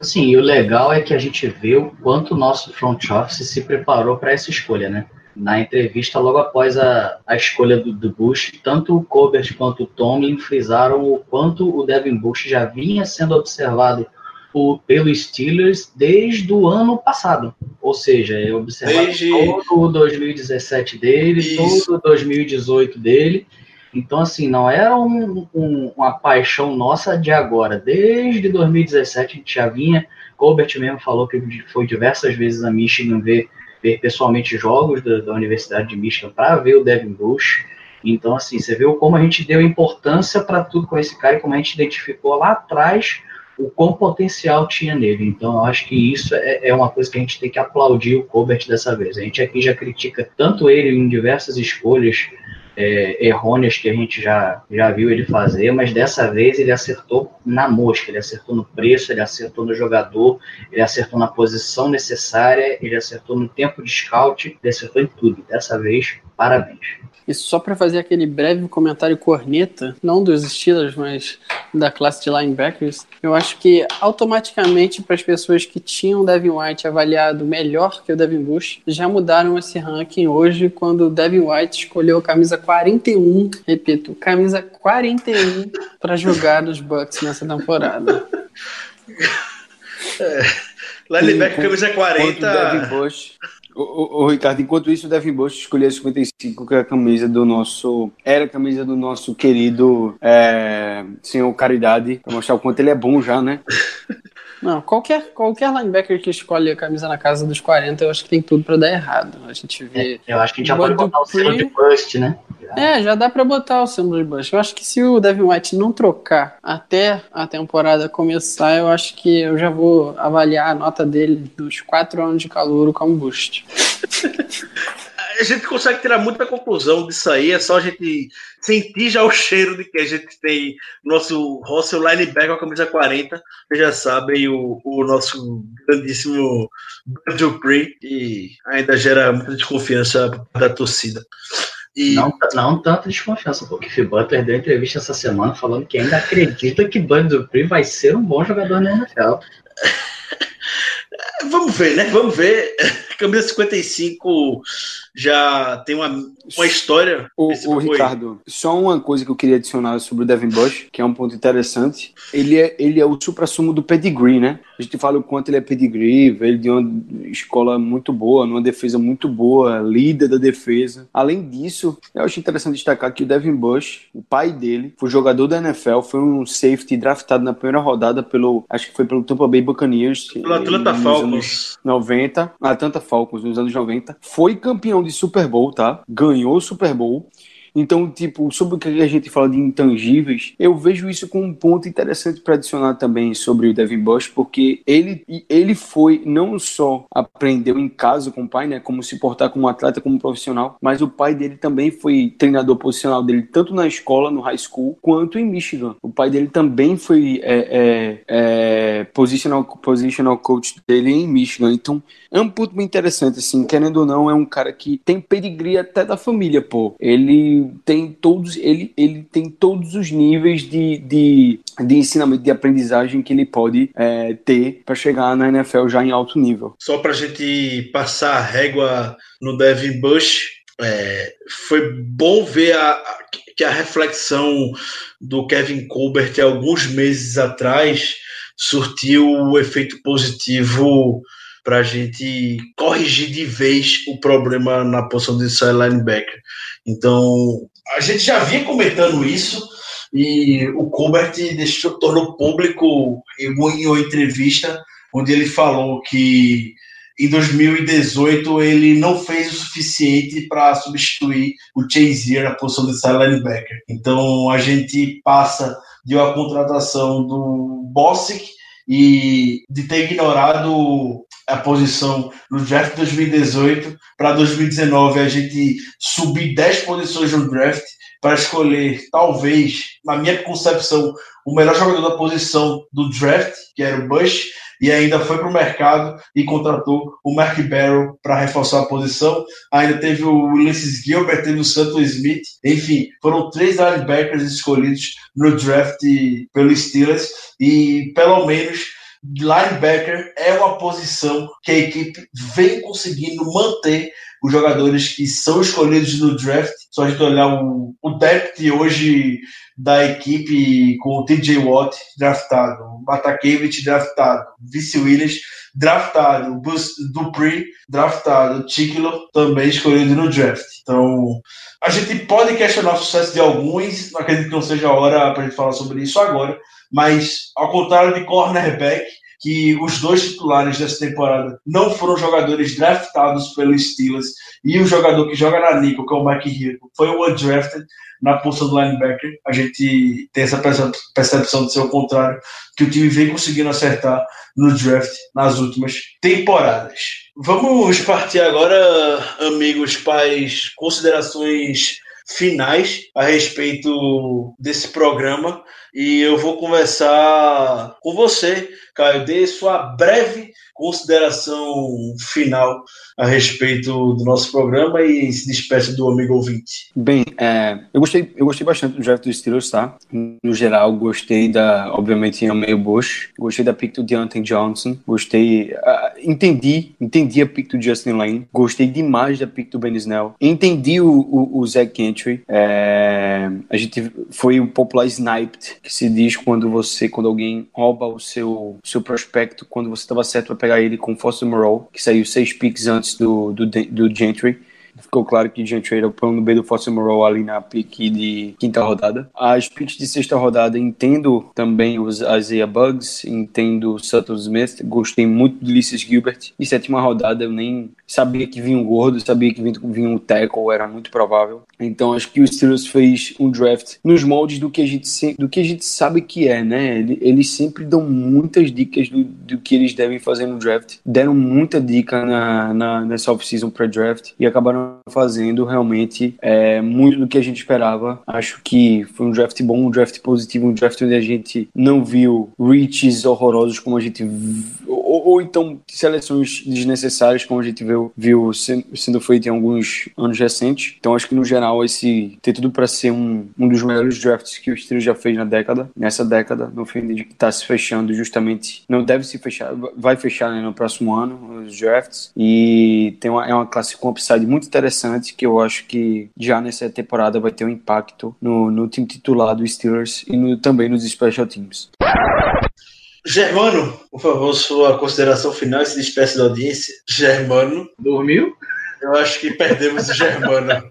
Sim, e o legal é que a gente vê o quanto o nosso front office se preparou para essa escolha, né? Na entrevista, logo após a, a escolha do, do Bush, tanto o Colbert quanto o Tomlin frisaram o quanto o Devin Bush já vinha sendo observado por, pelo Steelers desde o ano passado. Ou seja, é observado desde... todo o 2017 dele, Isso. todo o 2018 dele, então, assim, não era um, um, uma paixão nossa de agora. Desde 2017 a gente já vinha. Colbert mesmo falou que foi diversas vezes a Michigan ver, ver pessoalmente jogos da, da Universidade de Michigan para ver o Devin Bush. Então, assim, você viu como a gente deu importância para tudo com esse cara e como a gente identificou lá atrás o quão potencial tinha nele. Então, eu acho que isso é, é, uma coisa que a gente tem que aplaudir o Colbert dessa vez. A gente aqui já critica tanto ele em diversas escolhas é, errôneas que a gente já, já viu ele fazer, mas dessa vez ele acertou na mosca, ele acertou no preço, ele acertou no jogador, ele acertou na posição necessária, ele acertou no tempo de scout, ele acertou em tudo. Dessa vez, parabéns. E só para fazer aquele breve comentário corneta, não dos Steelers, mas da classe de linebackers, eu acho que automaticamente para as pessoas que tinham o Devin White avaliado melhor que o Devin Bush, já mudaram esse ranking hoje quando o Devin White escolheu a camisa 41, repito, camisa 41 para jogar nos Bucks nessa temporada. (laughs) É, linebacker camisa 40. Devin Bush o, o, Ricardo, enquanto isso, o Devin Bush escolheu a 55, que é a camisa do nosso. Era a camisa do nosso querido é, senhor Caridade, para mostrar o quanto ele é bom já, né? (laughs) Não, qualquer, qualquer linebacker que escolhe a camisa na casa dos 40, eu acho que tem tudo para dar errado. A gente vê. É, eu acho que a gente já pode botar o selo de bust, né? É, já dá para botar o símbolo de bust. Eu acho que se o Devin White não trocar até a temporada começar, eu acho que eu já vou avaliar a nota dele dos quatro anos de calor como boost. (laughs) a gente consegue tirar muita conclusão disso aí, é só a gente sentir já o cheiro de que a gente tem nosso Russell linebacker com a camisa 40, vocês já sabem, o, o nosso grandíssimo Dupree, e ainda gera muita desconfiança da torcida. E... Não, não tanta desconfiança, porque Phil Butler deu entrevista essa semana falando que ainda acredita que Bud Dupree vai ser um bom jogador na NFL. (laughs) Vamos ver, né? Vamos ver. Camisa 55 já tem uma, uma história. O, o Ricardo, só uma coisa que eu queria adicionar sobre o Devin Bush, que é um ponto interessante. Ele é, ele é o supra-sumo do pedigree, né? A gente fala o quanto ele é pedigree, veio de uma escola muito boa, numa defesa muito boa, líder da defesa. Além disso, eu acho interessante destacar que o Devin Bush, o pai dele, foi jogador da NFL, foi um safety draftado na primeira rodada pelo, acho que foi pelo Tampa Bay Buccaneers. Pelo Atlanta Falcons. 90, Atlanta Falcons nos anos 90. Foi campeão de Super Bowl, tá? Ganhou o Super Bowl. Então, tipo, sobre o que a gente fala de intangíveis, eu vejo isso como um ponto interessante para adicionar também sobre o Devin Bush, porque ele, ele foi não só aprendeu em casa com o pai, né, como se portar como atleta, como profissional, mas o pai dele também foi treinador posicional dele, tanto na escola, no high school, quanto em Michigan. O pai dele também foi é, é, é, positional, positional coach dele em Michigan. Então, é um ponto bem interessante, assim, querendo ou não, é um cara que tem pedigree até da família, pô. Ele tem todos, ele, ele tem todos os níveis de, de, de ensinamento, de aprendizagem que ele pode é, ter para chegar na NFL já em alto nível. Só para a gente passar a régua no Devin Bush, é, foi bom ver a, que a reflexão do Kevin Colbert alguns meses atrás surtiu o efeito positivo para a gente corrigir de vez o problema na posição de inside linebacker. Então, a gente já vinha comentando isso e o Colbert deixou, tornou público em uma entrevista onde ele falou que em 2018 ele não fez o suficiente para substituir o Chazier na posição de inside linebacker. Então a gente passa de uma contratação do Bossick e de ter ignorado a posição no draft 2018 para 2019 a gente subir 10 posições no draft para escolher, talvez, na minha concepção, o melhor jogador da posição do draft, que era o Bush, e ainda foi para o mercado e contratou o Mark Barrow para reforçar a posição. Ainda teve o Ulysses Gilbert, teve o Santo Smith. Enfim, foram três linebackers escolhidos no draft pelo Steelers e pelo menos linebacker é uma posição que a equipe vem conseguindo manter os jogadores que são escolhidos no draft. Só a gente olhar o, o depth hoje da equipe com o TJ Watt draftado, o draftado, Vice Williams draftado, Dupree draftado, o Tickler também escolhido no draft. Então, a gente pode questionar o sucesso de alguns, acredito que não seja a hora para a gente falar sobre isso agora, mas ao contrário de cornerback, que os dois titulares dessa temporada não foram jogadores draftados pelo Steelers e o jogador que joga na nickel, que é o Mike Hill, foi o undrafted na posição do linebacker. A gente tem essa percepção de ser o contrário, que o time vem conseguindo acertar no draft nas últimas temporadas. Vamos partir agora, amigos, para as considerações finais a respeito desse programa e eu vou conversar com você, Caio. Dê sua breve consideração final a respeito do nosso programa e se despeça do amigo ouvinte. Bem, é, eu, gostei, eu gostei bastante do draft do Steelers, tá? No geral, gostei da, obviamente, em meio Bush, gostei da pick do Deontay Johnson, gostei, uh, entendi, entendi a pick do Justin Lane, gostei demais da pick do Ben Snell, entendi o, o, o Zach é, a gente foi um popular sniped, que se diz quando você, quando alguém rouba o seu, seu prospecto, quando você estava certo para pegar ele com Foster Moreau, que saiu seis picks antes antes do, do, do Gentry. Ficou claro que Gentry era o plano B do Foster Moreau ali na pick de quinta rodada. As picks de sexta rodada, entendo também os Isaiah Bugs, entendo Sutton Smith, gostei muito do Ulysses Gilbert. E sétima rodada, eu nem sabia que vinha um gordo, sabia que vinha um tackle, era muito provável. Então acho que o Steelers fez um draft nos moldes do que a gente, do que a gente sabe que é, né? Eles sempre dão muitas dicas do, do que eles devem fazer no draft. Deram muita dica na, na, nessa off-season pré-draft e acabaram fazendo realmente é, muito do que a gente esperava. Acho que foi um draft bom, um draft positivo, um draft onde a gente não viu reaches horrorosos como a gente ou, ou então seleções desnecessárias como a gente viu, viu sendo, feito em alguns anos recentes. Então acho que no geral esse tem tudo para ser um, um dos melhores drafts que o Steelers já fez na década, nessa década, no fim de que está se fechando justamente, não deve se fechar, vai fechar né, no próximo ano os drafts e tem uma, é uma classe com upside muito interessante que eu acho que já nessa temporada vai ter um impacto no, no time titular do Steelers e no, também nos special teams. Germano, por favor, sua consideração final e se despeça da audiência. Germano. Dormiu? Eu acho que perdemos o Germano.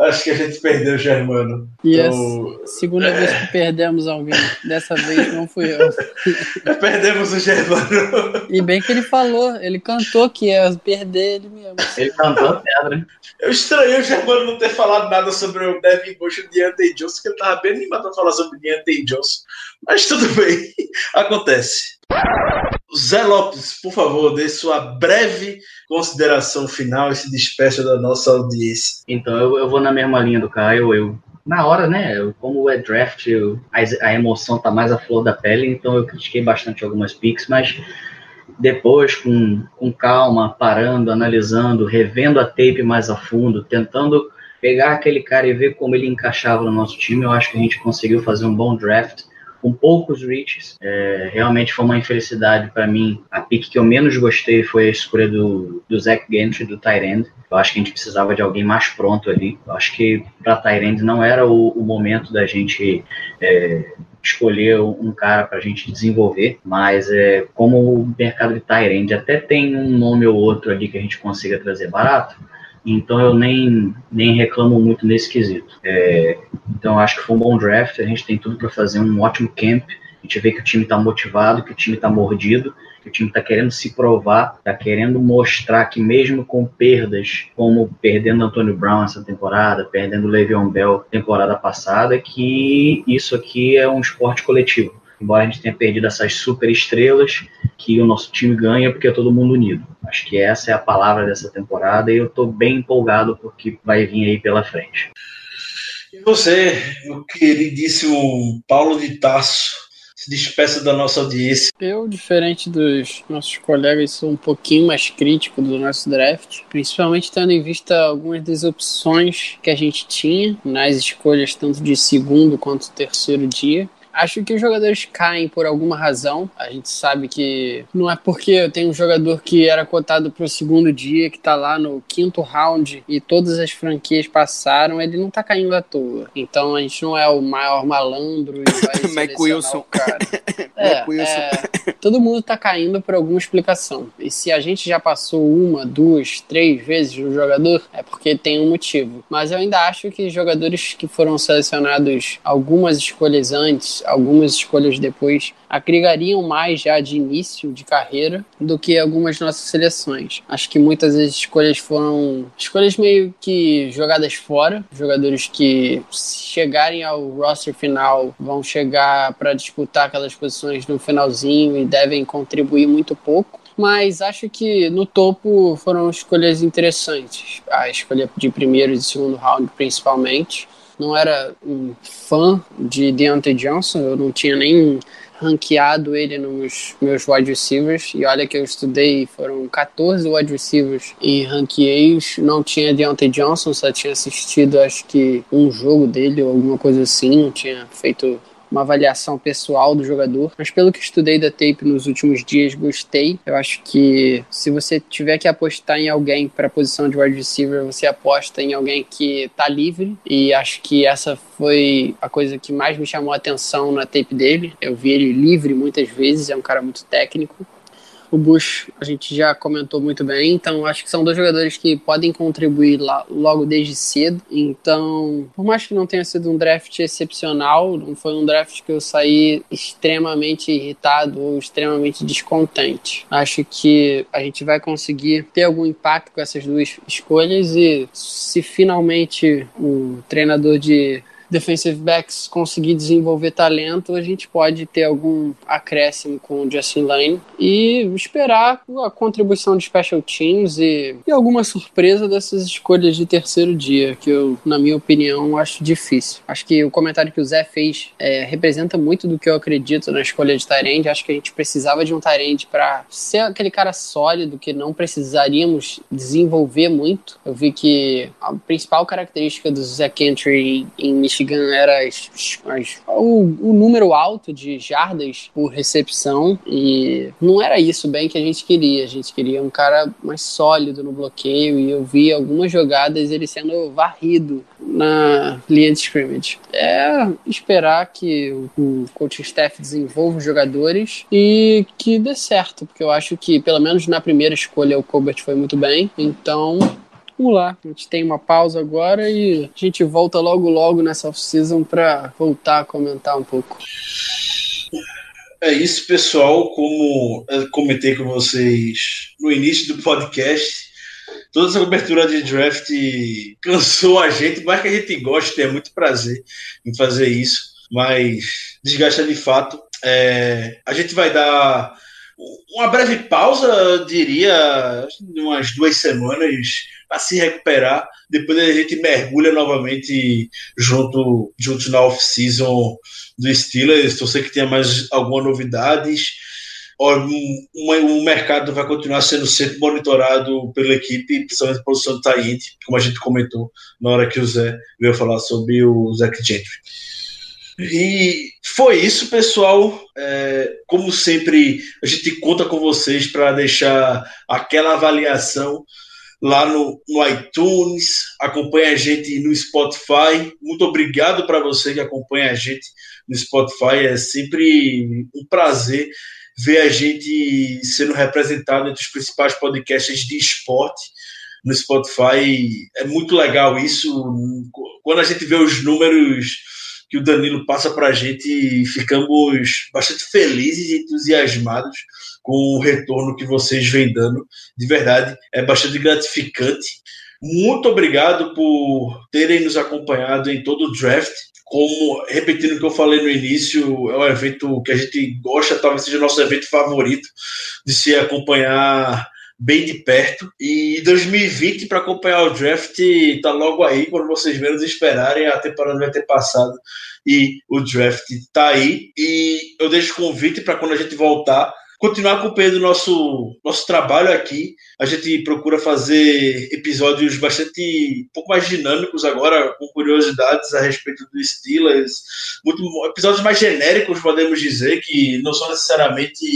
acho que a gente perdeu o Germano. E então... a segunda é... vez que perdemos alguém. Dessa vez não fui eu. (laughs) perdemos o Germano. E bem que ele falou, ele cantou que ia perder ele mesmo. Ele cantou a pedra. Eu estranhei o Germano não ter falado nada sobre o Devin Bush e o Deontay Johnson, que ele tava bem animado pra falar sobre o Deontay Johnson. Mas tudo bem, acontece. Zé Lopes, por favor, dê sua breve consideração final e se despeça da nossa audiência. Então, eu, eu vou na mesma linha do Caio. Eu, na hora, né, como é draft, eu, a, a, emoção tá mais à flor da pele, então eu critiquei bastante algumas picks, mas depois, com, com calma, parando, analisando, revendo a tape mais a fundo, tentando pegar aquele cara e ver como ele encaixava no nosso time, eu acho que a gente conseguiu fazer um bom draft com poucos reaches. É, realmente foi uma infelicidade para mim. A pick que eu menos gostei foi a escolha do, do Zach Gentry, do Tyrend. Eu acho que a gente precisava de alguém mais pronto ali. Eu acho que para Tyrend não era o, o, momento da gente é, escolher um cara para a gente desenvolver, mas é, como o mercado de Tyrande até tem um nome ou outro ali que a gente consiga trazer barato, então eu nem, nem reclamo muito nesse quesito. É, então acho que foi um bom draft, a gente tem tudo para fazer um ótimo camp, a gente vê que o time está motivado, que o time está mordido, que o time está querendo se provar, está querendo mostrar que mesmo com perdas, como perdendo Antônio Brown essa temporada, perdendo Le'Veon Bell temporada passada, que isso aqui é um esporte coletivo. Embora a gente tenha perdido essas super estrelas, que o nosso time ganha porque é todo mundo unido. Acho que essa é a palavra dessa temporada e eu estou bem empolgado porque vai vir aí pela frente. E você, meu queridíssimo Paulo de Tasso, se despeça da nossa audiência. Eu, diferente dos nossos colegas, sou um pouquinho mais crítico do nosso draft, principalmente tendo em vista algumas das opções que a gente tinha nas escolhas tanto de segundo quanto terceiro dia. Acho que os jogadores caem por alguma razão. A gente sabe que não é porque eu tenho um jogador que era cotado para o segundo dia, que está lá no quinto round e todas as franquias passaram, ele não está caindo à toa. Então a gente não é o maior malandro e vai (laughs) Mac Wilson. cara. (laughs) é, é, todo mundo está caindo por alguma explicação. E se a gente já passou uma, duas, três vezes no jogador, é porque tem um motivo. Mas eu ainda acho que jogadores que foram selecionados algumas escolhas antes, algumas escolhas depois agregariam mais já de início de carreira do que algumas nossas seleções. Acho que muitas das escolhas foram escolhas meio que jogadas fora, jogadores que chegarem ao roster final vão chegar para disputar aquelas posições no finalzinho e devem contribuir muito pouco mas acho que no topo foram escolhas interessantes. A escolha de primeiro e segundo round, principalmente não era um fã de Deontay Johnson, eu não tinha nem ranqueado ele nos meus wide receivers, e olha que eu estudei, foram 14 wide receivers em ranqueios, não tinha Deontay Johnson, só tinha assistido acho que um jogo dele ou alguma coisa assim, não tinha feito uma avaliação pessoal do jogador, mas pelo que estudei da tape nos últimos dias, gostei. Eu acho que se você tiver que apostar em alguém para a posição de wide receiver, você aposta em alguém que tá livre, e acho que essa foi a coisa que mais me chamou a atenção na tape dele. Eu vi ele livre muitas vezes, é um cara muito técnico. O Bush a gente já comentou muito bem, então acho que são dois jogadores que podem contribuir lá, logo desde cedo. Então, por mais que não tenha sido um draft excepcional, não foi um draft que eu saí extremamente irritado ou extremamente descontente. Acho que a gente vai conseguir ter algum impacto com essas duas escolhas e se finalmente o treinador de defensive backs conseguir desenvolver talento, a gente pode ter algum acréscimo com o Justin Lane e esperar a contribuição de special teams e, e alguma surpresa dessas escolhas de terceiro dia, que eu, na minha opinião, acho difícil. Acho que o comentário que o Zé fez é, representa muito do que eu acredito na escolha de Tyrande. Acho que a gente precisava de um Tyrande para ser aquele cara sólido que não precisaríamos desenvolver muito. Eu vi que a principal característica do Zé Entry em Michigan Michigan era as, as, o, o, número alto de jardas por recepção e não era isso bem que a gente queria. A gente queria um cara mais sólido no bloqueio e eu vi algumas jogadas ele sendo varrido na linha de scrimmage. É esperar que o coaching staff desenvolva os jogadores e que dê certo, porque eu acho que pelo menos na primeira escolha o Colbert foi muito bem. Então Vamos lá, a gente tem uma pausa agora e a gente volta logo logo nessa off-season para voltar a comentar um pouco. É isso, pessoal. Como eu comentei com vocês no início do podcast, toda essa cobertura de draft cansou a gente, mas que a gente gosta, tem muito prazer em fazer isso, mas desgasta de fato. É, a gente vai dar uma breve pausa, diria, umas duas semanas para se recuperar. Depois a gente mergulha novamente junto, junto na off-season do Steelers. Então, sei que tenha mais algumas novidades. O, mercado vai continuar sendo sempre monitorado pela equipe, principalmente a posição do Taint, como a gente comentou na hora que o Zé veio falar sobre o Zach Gentry. E foi isso, pessoal. É, como sempre, a gente conta com vocês para deixar aquela avaliação lá no, no iTunes, acompanha a gente no Spotify. Muito obrigado para você que acompanha a gente no Spotify. É sempre um prazer ver a gente sendo representado entre os principais podcasts de esporte no Spotify. É muito legal isso. Quando a gente vê os números que o Danilo passa para a gente, ficamos bastante felizes e entusiasmados com o retorno que vocês vêm dando. De verdade, é bastante gratificante. Muito obrigado por terem nos acompanhado em todo o draft. Como, repetindo o que eu falei no início, é um evento que a gente gosta, talvez seja o nosso evento favorito de se acompanhar bem de perto. E 2020, para acompanhar o draft, tá logo aí, quando vocês menos esperarem, a temporada vai ter passado e o draft tá aí. E eu deixo o convite para quando a gente voltar continuar acompanhando o nosso, nosso trabalho aqui. A gente procura fazer episódios bastante um pouco mais dinâmicos agora, com curiosidades a respeito dos Steelers, muito, episódios mais genéricos, podemos dizer, que não são necessariamente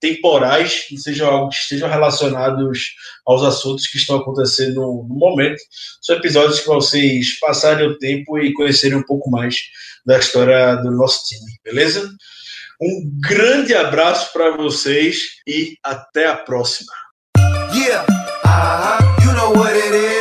temporais, que sejam algo que estejam relacionados aos assuntos que estão acontecendo no momento. São episódios que vocês passarem o tempo e conhecerem um pouco mais da história do nosso time, beleza? Um grande abraço para vocês e até a próxima. Yeah, uh -huh. you know